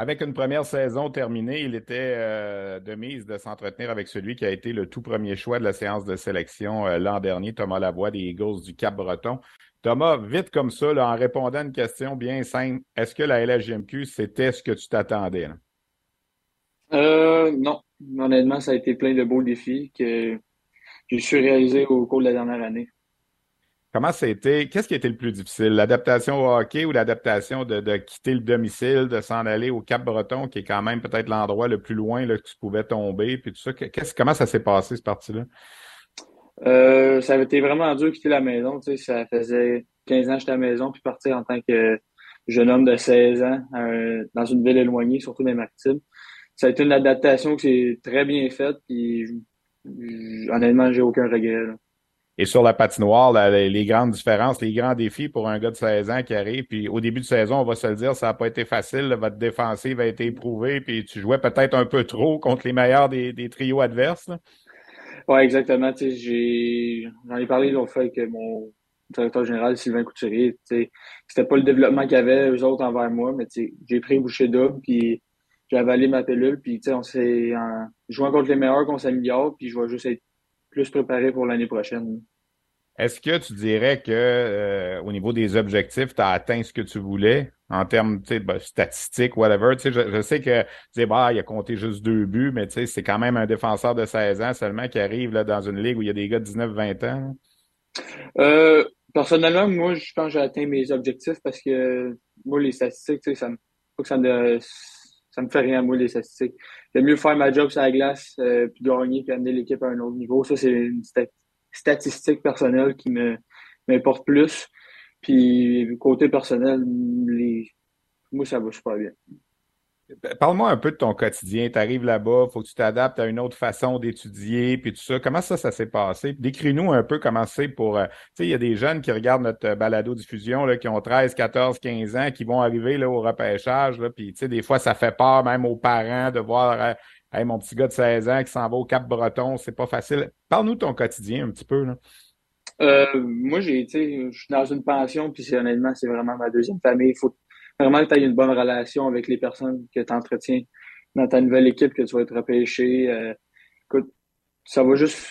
Avec une première saison terminée, il était euh, de mise de s'entretenir avec celui qui a été le tout premier choix de la séance de sélection euh, l'an dernier, Thomas Lavoie des Eagles du Cap-Breton. Thomas, vite comme ça, en répondant à une question bien simple, est-ce que la LHGMQ, c'était ce que tu t'attendais? Euh, non. Honnêtement, ça a été plein de beaux défis que j'ai su réaliser au cours de la dernière année. Comment été? Qu'est-ce qui a été le plus difficile? L'adaptation au hockey ou l'adaptation de, quitter le domicile, de s'en aller au Cap-Breton, qui est quand même peut-être l'endroit le plus loin là, que tu pouvais tomber, puis tout ça. comment ça s'est passé, ce parti-là? Euh, ça avait été vraiment dur de quitter la maison. Tu sais, ça faisait 15 ans que j'étais à la maison, puis partir en tant que jeune homme de 16 ans dans une ville éloignée, surtout des Maritimes. Ça a été une adaptation qui s'est très bien faite, puis honnêtement, j'ai aucun regret. Et sur la patinoire, les grandes différences, les grands défis pour un gars de 16 ans qui arrive. Puis au début de saison, on va se le dire, ça n'a pas été facile. votre défensive a été éprouvée. Puis tu jouais peut-être un peu trop contre les meilleurs des, trios adverses. Oui, exactement. J'en ai, parlé l'autre fois avec mon directeur général, Sylvain Couturier. C'était pas le développement qu'il y avait, eux autres, envers moi, mais j'ai pris boucher double, puis j'ai avalé ma pilule, puis on s'est en jouant contre les meilleurs qu'on s'améliore, puis je vais juste être plus préparé pour l'année prochaine. Est-ce que tu dirais que euh, au niveau des objectifs, tu as atteint ce que tu voulais? En termes ben, statistiques, whatever? Je, je, sais que bah, il a compté juste deux buts, mais c'est quand même un défenseur de 16 ans seulement qui arrive là, dans une ligue où il y a des gars de 19-20 ans. Euh, personnellement, moi, je pense que j'ai atteint mes objectifs parce que moi, les statistiques, ça me, ça me, ça me fait rien, moi, les statistiques. J'aime mieux faire ma job sur la glace euh, puis gagner qu'amener l'équipe à un autre niveau. Ça, c'est une statistiques personnelles qui me m'importent plus. Puis côté personnel, les... moi, ça va super bien. Parle-moi un peu de ton quotidien. Tu arrives là-bas, il faut que tu t'adaptes à une autre façon d'étudier, puis tout ça. Comment ça, ça s'est passé? Décris-nous un peu comment c'est pour. Euh, tu sais, il y a des jeunes qui regardent notre euh, balado-diffusion, qui ont 13, 14, 15 ans, qui vont arriver là, au repêchage, puis tu sais, des fois, ça fait peur même aux parents de voir euh, Hey, mon petit gars de 16 ans qui s'en va au Cap-Breton, c'est pas facile. Parle-nous de ton quotidien un petit peu. Moi, j'ai, je suis dans une pension, puis honnêtement, c'est vraiment ma deuxième famille. Il faut vraiment que tu aies une bonne relation avec les personnes que tu entretiens dans ta nouvelle équipe, que tu vas être repêché. Euh, écoute, ça va juste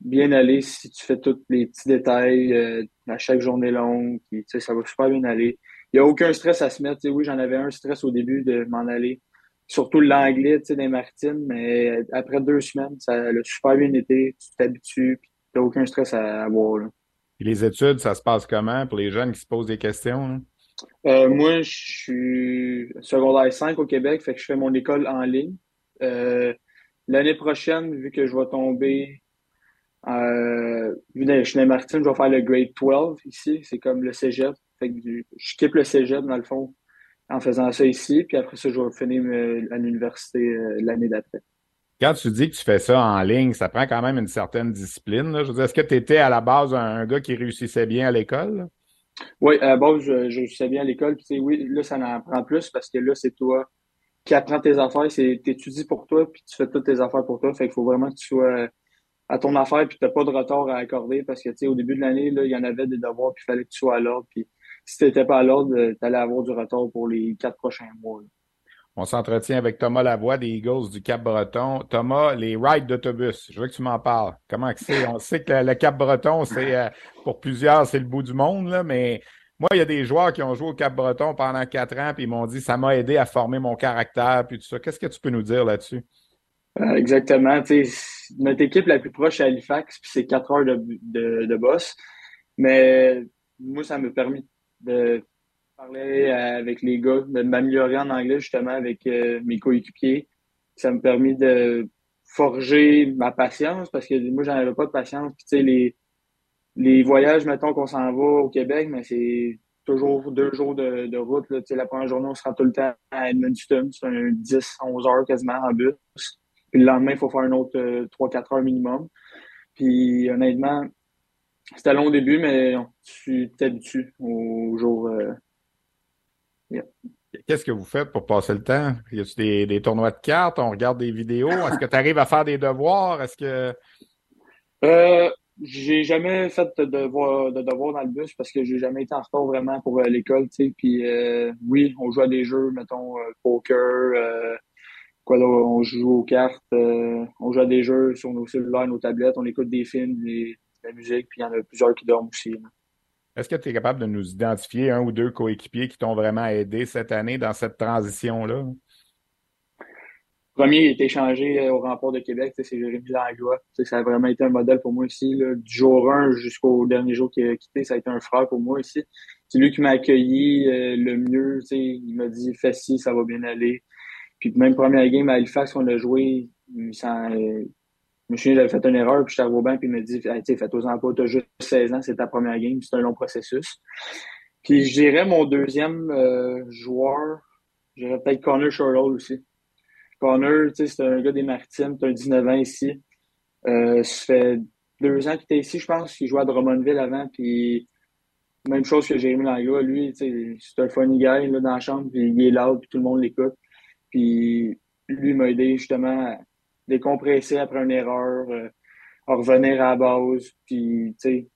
bien aller si tu fais tous les petits détails euh, à chaque journée longue. Ça va super bien aller. Il n'y a aucun stress à se mettre. oui, j'en avais un stress au début de m'en aller surtout l'anglais, tu des Martines, mais après deux semaines, ça a super bien été, tu t'habitues, puis t'as aucun stress à avoir, les études, ça se passe comment pour les jeunes qui se posent des questions? Euh, moi, je suis secondaire 5 au Québec, fait que je fais mon école en ligne. Euh, l'année prochaine, vu que je vais tomber, euh, vu que je suis dans Martine, je vais faire le grade 12 ici. C'est comme le cégep. Fait que je quitte le cégep, dans le fond, en faisant ça ici, puis après ça, je vais finir à l'université l'année d'après. Quand tu dis que tu fais ça en ligne, ça prend quand même une certaine discipline. Je veux dire, est-ce que tu étais à la base un gars qui réussissait bien à l'école? Oui, à la base, je, réussissais bien à l'école. Puis, oui, là, ça en prend plus parce que là, c'est toi qui apprends tes affaires. C'est étudies pour toi, puis tu fais toutes tes affaires pour toi. Fait qu'il faut vraiment que tu sois à ton affaire, puis tu n'as pas de retard à accorder parce que, tu sais, au début de l'année, il y en avait des devoirs, puis il fallait que tu sois à l'ordre. Puis si tu n'étais pas à l'ordre, tu allais avoir du retard pour les quatre prochains mois. On s'entretient avec Thomas Lavoie des Eagles du Cap-Breton. Thomas, les rides d'autobus, je veux que tu m'en parles. Comment c'est? On sait que le, Cap-Breton, c'est euh, pour plusieurs, c'est le bout du monde, là, mais moi, il y a des joueurs qui ont joué au Cap-Breton pendant quatre ans, puis ils m'ont dit ça m'a aidé à former mon caractère, puis tout ça. Qu'est-ce que tu peux nous dire là-dessus? Euh, exactement. notre équipe la plus proche est Halifax, puis c'est quatre heures de, de, de boss. Mais moi, ça m'a permis de parler avec les gars, de m'améliorer en anglais justement avec euh, mes coéquipiers. Ça m'a permis de forger ma patience parce que moi, j'en avais pas de patience. Puis, les, les voyages, mettons qu'on s'en va au Québec, mais c'est toujours deux jours de, de route. Là. La première journée, on sera tout le temps à Edmundston. C'est un 10, 11 heures quasiment en bus. Puis le lendemain, il faut faire un autre 3-4 euh, heures minimum. Puis honnêtement, c'était long au début, mais tu t'habitues au jour. Euh, Qu'est-ce que vous faites pour passer le temps? Y a-t-il des, des, tournois de cartes? On regarde des vidéos? Est-ce que tu arrives à faire des devoirs? Est-ce que. Euh, j'ai jamais fait de devoir, de devoir dans le bus parce que j'ai jamais été en retard vraiment pour euh, l'école, tu sais. Puis euh, oui, on joue à des jeux, mettons, euh, poker, quoi là, on joue aux cartes, on joue à des jeux sur nos cellulaires, nos tablettes, on écoute des films, des, de la musique, puis il y en a plusieurs qui dorment aussi. Est-ce que tu es capable de nous identifier un ou deux coéquipiers qui t'ont vraiment aidé cette année dans cette transition-là? premier, il a été échangé euh, au remport de Québec, c'est Jérémy Langlois. Ça a vraiment été un modèle pour moi aussi. Du jour 1 jusqu'au dernier jour qu'il a quitté, ça a été un frère pour moi aussi. C'est lui qui m'a accueilli euh, le mieux. Il m'a dit fais ci, ça va bien aller. Puis même première game à Halifax qu'on a joué, je me souviens, j'avais fait une erreur, puis j'étais au banc, puis il m'a dit hey, fais-toi-en pas, t'as juste 16 ans, c'est ta première game, c'est un long processus. Puis je dirais mon deuxième euh, joueur, j'irais peut-être Connor Sherlock aussi. Connor, c'est un gars des Maritimes, tu as 19 ans ici. Euh, ça fait deux ans qu'il était ici, je pense, qu'il jouait à Drummondville avant, puis même chose que Jérémy Langlois, lui, c'est un funny guy là, dans la chambre, puis il est là, puis tout le monde l'écoute. Puis lui m'a aidé justement décompresser après une erreur, euh, revenir à la base, puis tu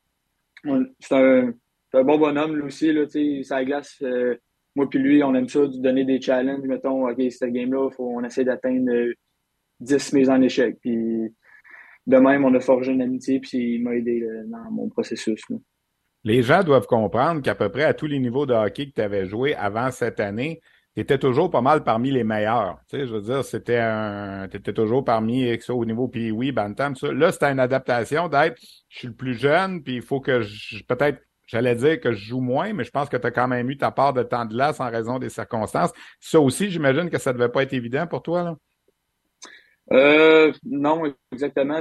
sais, c'est un, un, bon bonhomme lui aussi, là, tu sais, sa glace, euh, moi puis lui, on aime ça, donner des challenges. Mettons, OK, cette game-là, on essaie d'atteindre 10 mises en échec. Puis de même, on a forgé une amitié, puis il m'a aidé dans mon processus. Les gens doivent comprendre qu'à peu près à tous les niveaux de hockey que tu avais joué avant cette année, tu étais toujours pas mal parmi les meilleurs. Tu sais, je veux dire, c'était un. Tu étais toujours parmi ça au niveau puis oui, Bantam, ça. Là, c'était une adaptation d'être je suis le plus jeune, puis il faut que je peut-être J'allais dire que je joue moins, mais je pense que tu as quand même eu ta part de temps de glace en raison des circonstances. Ça aussi, j'imagine que ça devait pas être évident pour toi, là? Euh, non, exactement.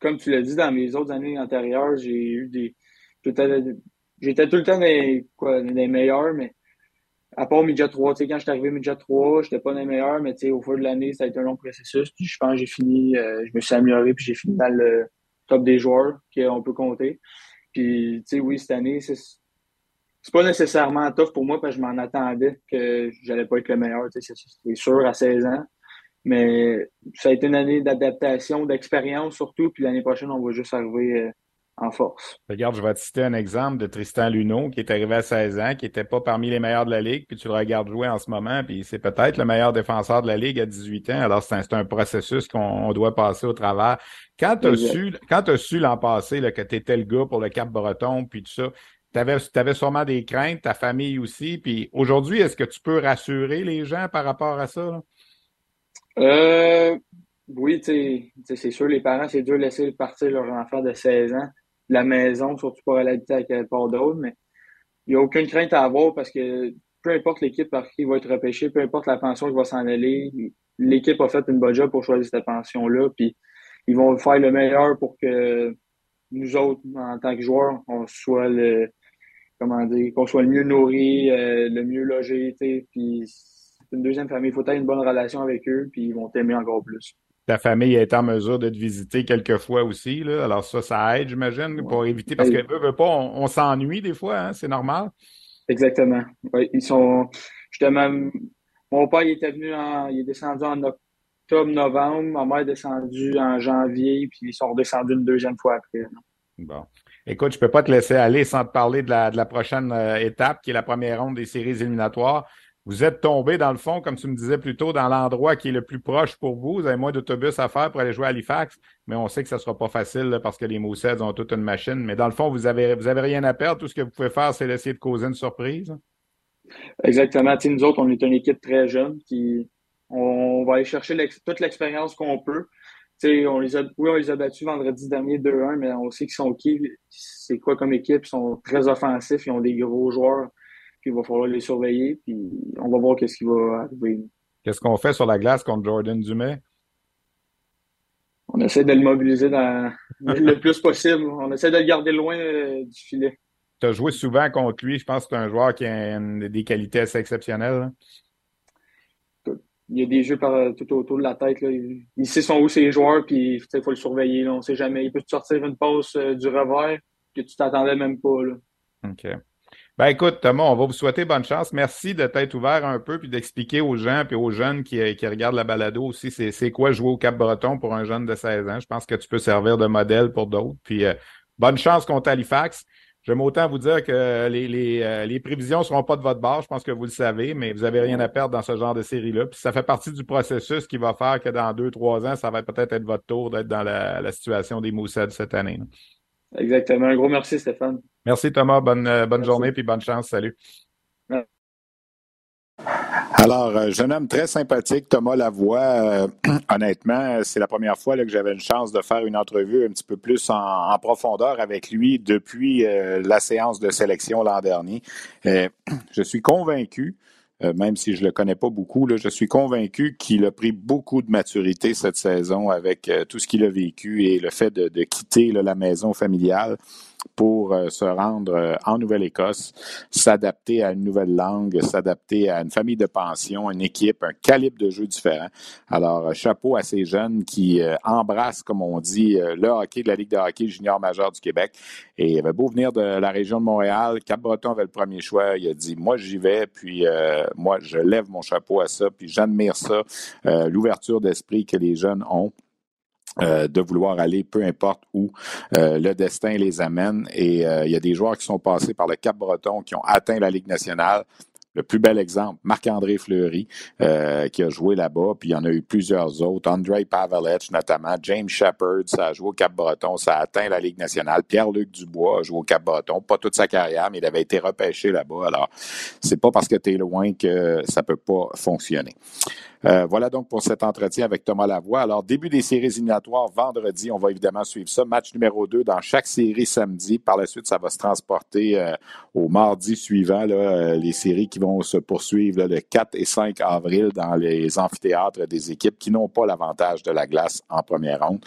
comme tu l'as dit, dans mes autres années antérieures, j'ai eu des. J'étais tout le temps des, quoi, des meilleurs, mais à part Midget 3, quand je suis arrivé Midget 3, j'étais pas des meilleurs, mais au fur de l'année, ça a été un long processus. Puis je pense que j'ai fini, euh, je me suis amélioré, puis j'ai fini dans le top des joueurs qu'on peut compter. Puis, tu sais, oui, cette année, c'est pas nécessairement tough pour moi parce que je m'en attendais que j'allais pas être le meilleur, c'est sûr à 16 ans. Mais ça a été une année d'adaptation, d'expérience surtout, puis l'année prochaine, on va juste arriver euh, en force. Regarde, je vais te citer un exemple de Tristan Luneau qui est arrivé à 16 ans, qui n'était pas parmi les meilleurs de la Ligue, puis tu le regardes jouer en ce moment, puis c'est peut-être le meilleur défenseur de la Ligue à 18 ans. Alors, c'est un, processus qu'on doit passer au travers. Quand tu as su, quand as su l'an passé là, que tu étais le gars pour le Cap Breton, puis tout ça, tu avais, avais, sûrement des craintes, ta famille aussi. Puis aujourd'hui, est-ce que tu peux rassurer les gens par rapport à ça? Euh, oui, c'est sûr, les parents, c'est dur de laisser partir leur enfant de 16 ans la maison, surtout pour aller habiter à quelque part d'autre, mais il n'y a aucune crainte à avoir parce que peu importe l'équipe par qui il va être repêché, peu importe la pension qui va s'en aller, l'équipe a fait une bonne job pour choisir cette pension-là, puis ils vont faire le meilleur pour que nous autres, en tant que joueurs, on soit le comment dire, qu'on soit le mieux nourri, euh, le mieux logé, puis c'est une deuxième famille. Il faut avoir une bonne relation avec eux, puis ils vont t'aimer encore plus ta famille est en mesure de te visiter quelques fois aussi. Là. Alors ça, ça aide, j'imagine, pour éviter, parce que veut, pas, on, s'ennuie des fois, hein, c'est normal. Exactement. Oui, ils sont justement. Mon père il était venu en. Il est descendu en octobre, novembre. Ma mère est descendue en janvier, puis ils sont redescendus une deuxième fois après. Bon. Écoute, je peux pas te laisser aller sans te parler de la, de la prochaine euh, étape, qui est la première ronde des séries éliminatoires. Vous êtes tombé, dans le fond, comme tu me disais plus tôt, dans l'endroit qui est le plus proche pour vous. Vous avez moins d'autobus à faire pour aller jouer à Halifax, mais on sait que ça ne sera pas facile parce que les Moussets ont toute une machine. Mais dans le fond, vous avez, vous avez rien à perdre. Tout ce que vous pouvez faire, c'est d'essayer de causer une surprise. Exactement. nous autres, on est une équipe très jeune qui on va aller chercher toute l'expérience qu'on peut. on les a, oui, on les a battus vendredi dernier 2-1, mais on sait qu'ils sont qui, c'est quoi comme équipe. Ils sont très offensifs, ils ont des gros joueurs puis il va falloir les surveiller, puis on va voir qu'est-ce qui va arriver. Qu'est-ce qu'on fait sur la glace contre Jordan Dumais? On essaie de le mobiliser dans le plus possible. On essaie de le garder loin euh, du filet. Tu as joué souvent contre lui. Je pense que c'est un joueur qui a des qualités assez exceptionnelles. Il y a des jeux par, tout autour de la tête. Là. Il, sait son où ses joueurs, puis il faut le surveiller. On ne sait jamais. Il peut te sortir une pause euh, du revers que tu t'attendais même pas. Là. OK. Ben écoute, Thomas, on va vous souhaiter bonne chance. Merci de t'être ouvert un peu puis d'expliquer aux gens puis aux jeunes qui, qui regardent la balado aussi c'est quoi jouer au Cap-Breton pour un jeune de 16 ans. Je pense que tu peux servir de modèle pour d'autres. Puis euh, bonne chance contre Halifax. J'aime autant vous dire que les, les, euh, les prévisions ne seront pas de votre bord, je pense que vous le savez, mais vous n'avez rien à perdre dans ce genre de série-là. Puis ça fait partie du processus qui va faire que dans deux, trois ans, ça va peut-être être votre tour d'être dans la, la, situation des Moussets cette année. Exactement. Un gros merci, Stéphane. Merci, Thomas. Bonne, euh, bonne journée puis bonne chance. Salut. Alors, euh, jeune homme très sympathique, Thomas Lavoie. Euh, honnêtement, c'est la première fois là, que j'avais une chance de faire une entrevue un petit peu plus en, profondeur avec lui depuis euh, la séance de sélection l'an dernier. je suis convaincu, même si je le connais pas beaucoup, là, je suis convaincu qu'il a pris beaucoup de maturité cette saison avec tout ce qu'il a vécu et le fait de, de quitter là, la maison familiale pour euh, se rendre euh, en Nouvelle-Écosse, s'adapter à une nouvelle langue, s'adapter à une famille de pension, une équipe, un calibre de jeu différent. Alors, euh, chapeau à ces jeunes qui embrassent, comme on dit, le hockey de la Ligue de hockey junior majeur du Québec. Et il beau venir de la région de Montréal, Cap-Breton avait le premier choix. Il a dit, moi, j'y vais, puis moi, je lève mon chapeau à ça, puis j'admire ça, l'ouverture d'esprit que les jeunes ont. Euh, de vouloir aller peu importe où euh, le destin les amène. Et euh, il y a des joueurs qui sont passés par le Cap Breton, qui ont atteint la Ligue nationale. Le plus bel exemple, Marc-André Fleury, qui a joué là-bas, puis il y en a eu plusieurs autres. Andrei Pavelec, notamment. James Shepard, ça a joué au Cap-Breton, ça a atteint la Ligue nationale. Pierre-Luc Dubois a joué au Cap-Breton. Pas toute sa carrière, mais il avait été repêché là-bas. Alors, c'est pas parce que tu es loin que ça peut pas fonctionner. Euh, voilà donc pour cet entretien avec Thomas Lavoie. Alors, début des séries éliminatoires vendredi. On va évidemment suivre ça. Match numéro 2 dans chaque série samedi. Par la suite, ça va se transporter euh, au mardi suivant. Euh, les séries qui vont se poursuivre le 4 et 5 avril dans les amphithéâtres des équipes qui n'ont pas l'avantage de la glace en première ronde.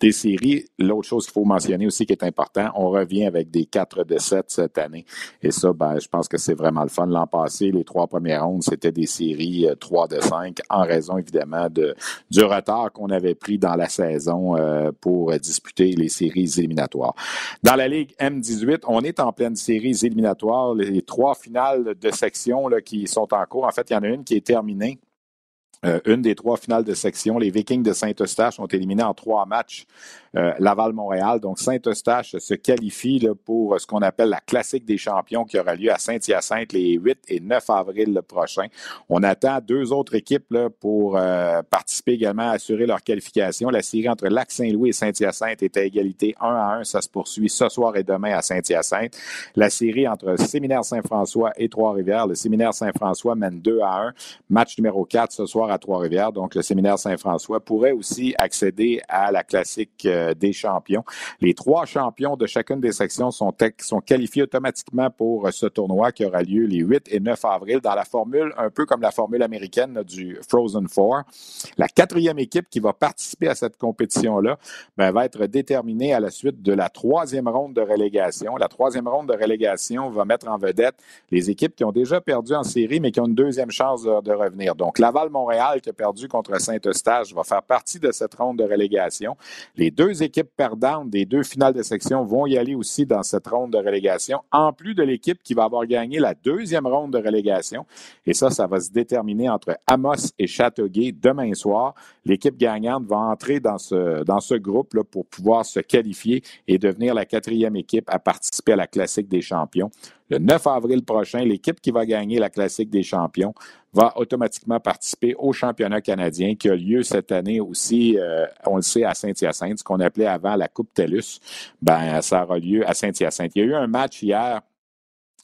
des séries, l'autre chose qu'il faut mentionner aussi qui est important, on revient avec des 4 de 7 cette année. Et ça, ben, je pense que c'est vraiment le fun. L'an passé, les trois premières rondes, c'était des séries 3 de 5 en raison évidemment de, du retard qu'on avait pris dans la saison euh, pour disputer les séries éliminatoires. Dans la Ligue M18, on est en pleine série éliminatoire. Les trois finales de section qui sont en cours. En fait, il y en a une qui est terminée. Euh, une des trois finales de section. Les Vikings de Saint-Eustache ont éliminé en trois matchs euh, Laval-Montréal. Donc, Saint-Eustache se qualifie pour ce qu'on appelle la classique des champions qui aura lieu à Saint-Hyacinthe les 8 et 9 avril le prochain. On attend deux autres équipes pour euh, participer également à assurer leur qualification. La série entre Lac-Saint-Louis et Saint-Hyacinthe est à égalité 1 à 1. Ça se poursuit ce soir et demain à Saint-Hyacinthe. La série entre Séminaire Saint-François et Trois-Rivières. Le Séminaire Saint-François mène 2 à 1. Match numéro 4 ce soir à Trois-Rivières. Donc, le Séminaire Saint-François pourrait aussi accéder à la classique euh, des champions. Les trois champions de chacune des sections sont, sont qualifiés automatiquement pour euh, ce tournoi qui aura lieu les 8 et 9 avril dans la formule, un peu comme la formule américaine du Frozen Four. La quatrième équipe qui va participer à cette compétition-là ben, va être déterminée à la suite de la troisième ronde de relégation. La troisième ronde de relégation va mettre en vedette les équipes qui ont déjà perdu en série, mais qui ont une deuxième chance de, de revenir. Donc, Laval-Montréal, qui a perdu contre Saint-Eustache, va faire partie de cette ronde de relégation. Les deux équipes perdantes des deux finales de section vont y aller aussi dans cette ronde de relégation, en plus de l'équipe qui va avoir gagné la deuxième ronde de relégation. Et ça, ça va se déterminer entre Amos et Châteauguay demain soir. L'équipe gagnante va entrer dans ce, dans ce groupe là, pour pouvoir se qualifier et devenir la quatrième équipe à participer à la Classique des champions. Le 9 avril prochain, l'équipe qui va gagner la Classique des champions va automatiquement participer au championnat canadien qui a lieu cette année aussi, euh, on le sait, à Saint-Hyacinthe, ce qu'on appelait avant la Coupe TELUS. Ben, ça aura lieu à Saint-Hyacinthe. Il y a eu un match hier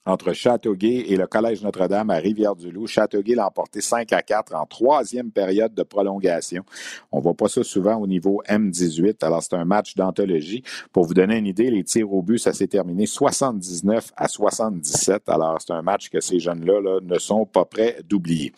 entre Châteauguay et le Collège Notre-Dame à Rivière-du-Loup. Châteauguay l'a emporté 5 à 4 en troisième période de prolongation. On voit pas ça souvent au niveau M18. Alors, c'est un match d'anthologie. Pour vous donner une idée, les tirs au but, ça s'est terminé 79 à 77. Alors, c'est un match que ces jeunes-là ne sont pas prêts d'oublier.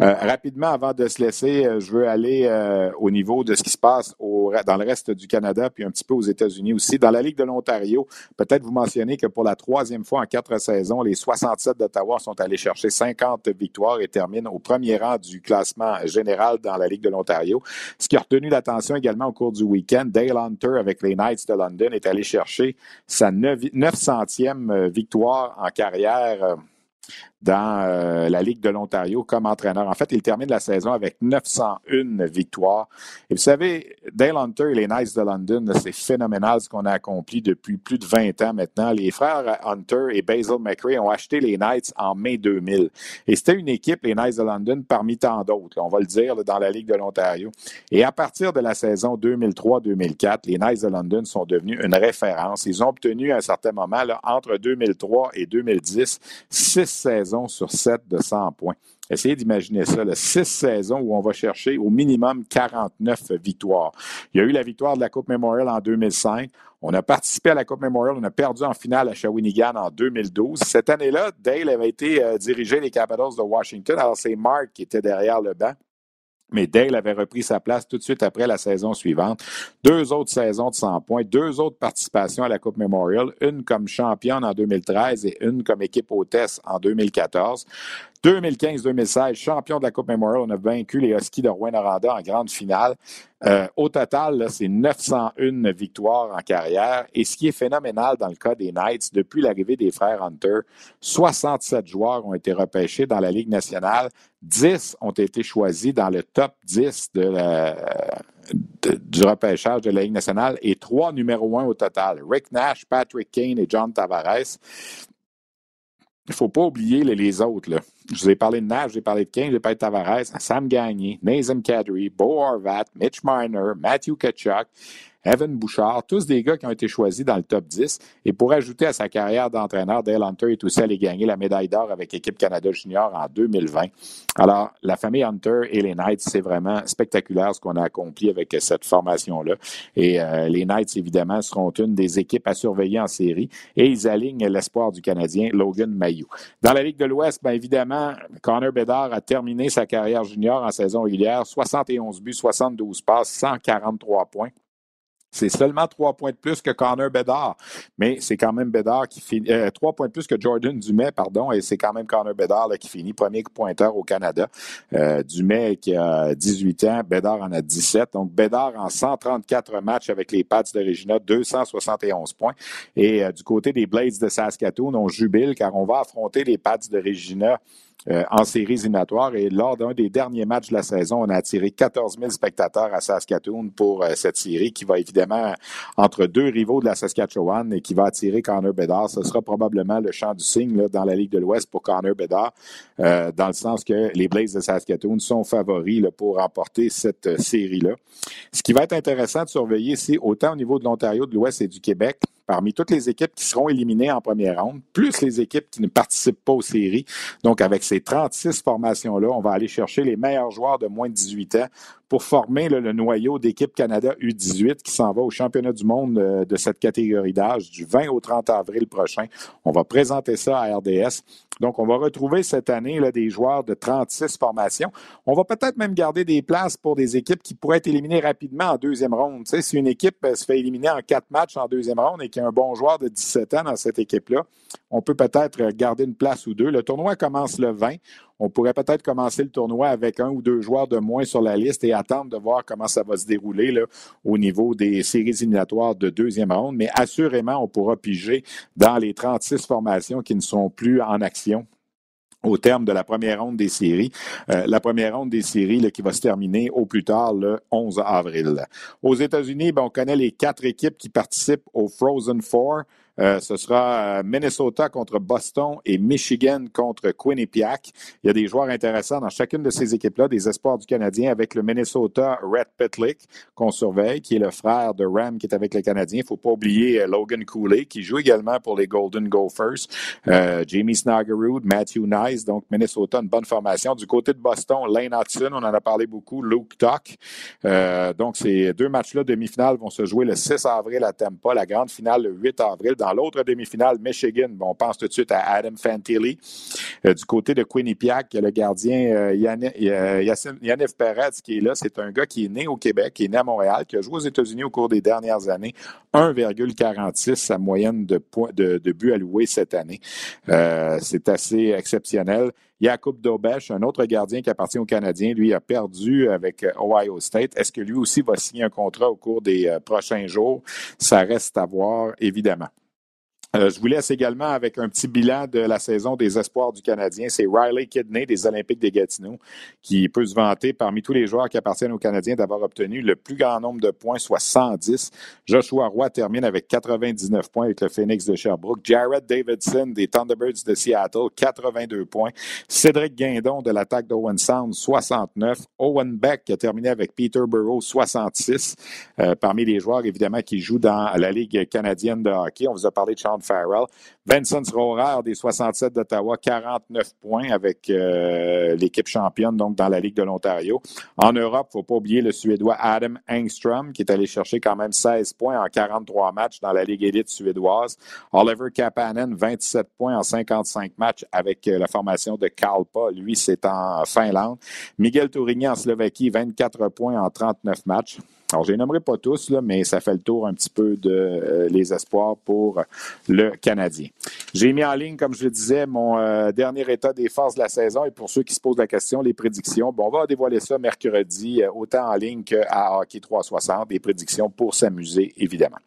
Euh, rapidement, avant de se laisser, euh, je veux aller euh, au niveau de ce qui se passe dans le reste du Canada, puis un petit peu aux États-Unis aussi. Dans la Ligue de l'Ontario, peut-être vous mentionnez que pour la troisième fois en quatre saisons, les 67 d'Ottawa sont allés chercher 50 victoires et terminent au premier rang du classement général dans la Ligue de l'Ontario. Ce qui a retenu l'attention également au cours du week-end, Dale Hunter avec les Knights de London est allé chercher sa 900e victoire en carrière dans euh, la Ligue de l'Ontario comme entraîneur. En fait, il termine la saison avec 901 victoires. Et vous savez, Dale Hunter et les Knights de London, c'est phénoménal ce qu'on a accompli depuis plus de 20 ans maintenant. Les frères Hunter et Basil McRae ont acheté les Knights en mai 2000. Et c'était une équipe, les Knights de London, parmi tant d'autres, on va le dire, dans la Ligue de l'Ontario. Et à partir de la saison 2003-2004, les Knights de London sont devenus une référence. Ils ont obtenu à un certain moment, là, entre 2003 et 2010, six saisons sur sept de 100 points. Essayez d'imaginer ça, là, six saisons où on va chercher au minimum 49 victoires. Il y a eu la victoire de la Coupe Memorial en 2005. On a participé à la Coupe Memorial, on a perdu en finale à Shawinigan en 2012. Cette année-là, Dale avait été euh, dirigé les Capitals de Washington. Alors, c'est Mark qui était derrière le banc. Mais Dale avait repris sa place tout de suite après la saison suivante. Deux autres saisons de 100 points, deux autres participations à la Coupe Memorial, une comme championne en 2013 et une comme équipe hôtesse en 2014. 2015-2016, champion de la Coupe Memorial, on a vaincu les Huskies de Rouen-Noranda en grande finale. Euh, au total, c'est 901 victoires en carrière. Et ce qui est phénoménal dans le cas des Knights, depuis l'arrivée des frères Hunter, 67 joueurs ont été repêchés dans la Ligue nationale. 10 ont été choisis dans le top 10 de du repêchage de la Ligue nationale et trois numéros 1 au total. Rick Nash, Patrick Kane et John Tavares. Il ne faut pas oublier les, autres. Je vous ai parlé de Nash, j'ai parlé de Kane, j'ai parlé de Tavares, Sam Gagné, Nazem Kadri, Bo Horvat, Mitch Marner, Matthew Kachuk, Evan Bouchard, tous des gars qui ont été choisis dans le top 10. Et pour ajouter à sa carrière d'entraîneur, Dale Hunter est aussi allé gagner la médaille d'or avec l'équipe Canada Junior en 2020. Alors, la famille Hunter et les Knights, c'est vraiment spectaculaire ce qu'on a accompli avec cette formation-là. Et euh, les Knights, évidemment, seront une des équipes à surveiller en série. Et ils alignent l'espoir du Canadien, Logan Mayou. Dans la Ligue de l'Ouest, bien évidemment, Connor Bedard a terminé sa carrière junior en saison régulière. 71 buts, 72 passes, 143 points. C'est seulement trois points de plus que Connor Bedard. Mais c'est quand même Bedard qui finit. Euh, trois points de plus que Jordan Dumais, pardon. Et c'est quand même Connor Bedard qui finit premier pointeur au Canada. Euh, Dumais qui a 18 ans, Bedard en a 17. Donc Bedard en 134 matchs avec les Pats de Regina, 271 points. Et euh, du côté des Blades de Saskatoon, on jubile car on va affronter les Pats de Regina euh, en séries éliminatoires. Et lors d'un des derniers matchs de la saison, on a attiré 14 000 spectateurs à Saskatoon pour euh, cette série qui va évidemment entre deux rivaux de la Saskatchewan et qui va attirer Connor Bedard. Ce sera probablement le champ du signe dans la Ligue de l'Ouest pour Connor Bedard, euh, dans le sens que les Blazes de Saskatoon sont favoris pour remporter cette série-là. Ce qui va être intéressant de surveiller, c'est autant au niveau de l'Ontario, de l'Ouest et du Québec, parmi toutes les équipes qui seront éliminées en première ronde, plus les équipes qui ne participent pas aux séries. Donc, avec ces 36 formations-là, on va aller chercher les meilleurs joueurs de moins de 18 ans pour former le noyau d'équipe Canada U18 qui s'en va au championnat du monde euh, de cette catégorie d'âge du 20 au 30 avril prochain. On va présenter ça à RDS. Donc, on va retrouver cette année des joueurs de 36 formations. On va peut-être même garder des places pour des équipes qui pourraient être éliminées rapidement en deuxième ronde. Tu si une équipe euh, se fait éliminer en quatre matchs en deuxième ronde et qu'il y a un bon joueur de 17 ans dans cette équipe-là, on peut peut-être garder une place ou deux. Le tournoi commence le 20. On pourrait peut-être commencer le tournoi avec un ou deux joueurs de moins sur la liste et attendre de voir comment ça va se dérouler au niveau des séries éliminatoires de deuxième ronde. Mais assurément, on pourra piger dans les 36 formations qui ne sont plus en action au terme de la première ronde des séries. Euh, la première ronde des séries qui va se terminer au plus tard le 11 avril. Aux États-Unis, ben, on connaît les quatre équipes qui participent au Frozen Four. Euh, ce sera euh, Minnesota contre Boston et Michigan contre Quinnipiac. Il y a des joueurs intéressants dans chacune de ces équipes-là, des espoirs du Canadien avec le Minnesota Red Pitlick qu'on surveille, qui est le frère de Ram qui est avec le Canadien. Il ne faut pas oublier euh, Logan Cooley qui joue également pour les Golden Gophers. Jamie Snaggerud, Matthew Nice, donc Minnesota, une bonne formation. Du côté de Boston, Lane Hudson, on en a parlé beaucoup, Luke Tuck. donc ces deux matchs-là, demi-finale, vont se jouer le 6 avril à Tampa, la grande finale le 8 avril l'autre demi-finale, Michigan, on pense tout de suite à Adam Fantilli. du côté de Quinnipiac, il a le gardien Yaniv Perez qui est là. C'est un gars qui est né au Québec, qui est né à Montréal, qui a joué aux États-Unis au cours des dernières années. 1,46 sa moyenne de, de, buts alloués cette année. c'est assez exceptionnel. Jacob Dobesch, un autre gardien qui appartient aux Canadiens, lui a perdu avec Ohio State. Est-ce que lui aussi va signer un contrat au cours des euh, prochains jours? Ça reste à voir, évidemment. Euh, je vous laisse également avec un petit bilan de la saison des espoirs du Canadien. C'est Riley Kidney des Olympiques de Gatineau qui peut se vanter parmi tous les joueurs qui appartiennent aux Canadiens d'avoir obtenu le plus grand nombre de points, soit 110. Joshua Roy termine avec 99 points avec le Phoenix de Sherbrooke. Jared Davidson des Thunderbirds de Seattle, 82 points. Cédric Guindon de l'attaque d'Owen Sound, 69. Owen Beck qui a terminé avec Peterborough, 66. Euh, parmi les joueurs, évidemment, qui jouent dans la Ligue canadienne de hockey. On vous a parlé de Sean Farrell. Vincent Rohrer des 67 d'Ottawa, 49 points avec euh, l'équipe championne donc dans la Ligue de l'Ontario. En Europe, il ne faut pas oublier le Suédois Adam Engström qui est allé chercher quand même 16 points en 43 matchs dans la Ligue élite suédoise. Oliver Kapanen, 27 points en 55 matchs avec euh, la formation de Kalpa. Lui, c'est en Finlande. Miguel Tourigny en Slovaquie, 24 points en 39 matchs. Alors, je les nommerai pas tous, mais ça fait le tour un petit peu de euh, les espoirs pour le Canadien. J'ai mis en ligne, comme je le disais, mon euh, dernier état des forces de la saison et pour ceux qui se posent la question, les prédictions. Bon, on va dévoiler ça mercredi, euh, autant en ligne qu'à Hockey 360, des prédictions pour s'amuser, évidemment.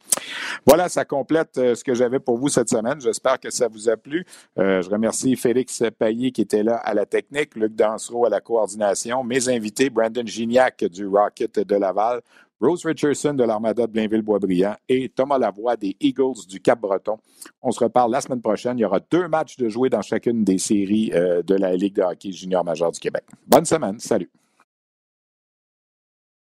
Voilà, ça complète ce que j'avais pour vous cette semaine. J'espère que ça vous a plu. je remercie Félix Payet qui était là à la technique, Luc Dansereau à la coordination, mes invités, Brandon Gignac du Rocket de Laval, Rose Richardson de l'Armada de Blainville-Boisbriand et Thomas Lavoie des Eagles du Cap-Breton. On se reparle la semaine prochaine. Il y aura deux matchs de jouer dans chacune des séries euh, de la Ligue de hockey junior majeur du Québec. Bonne semaine. Salut.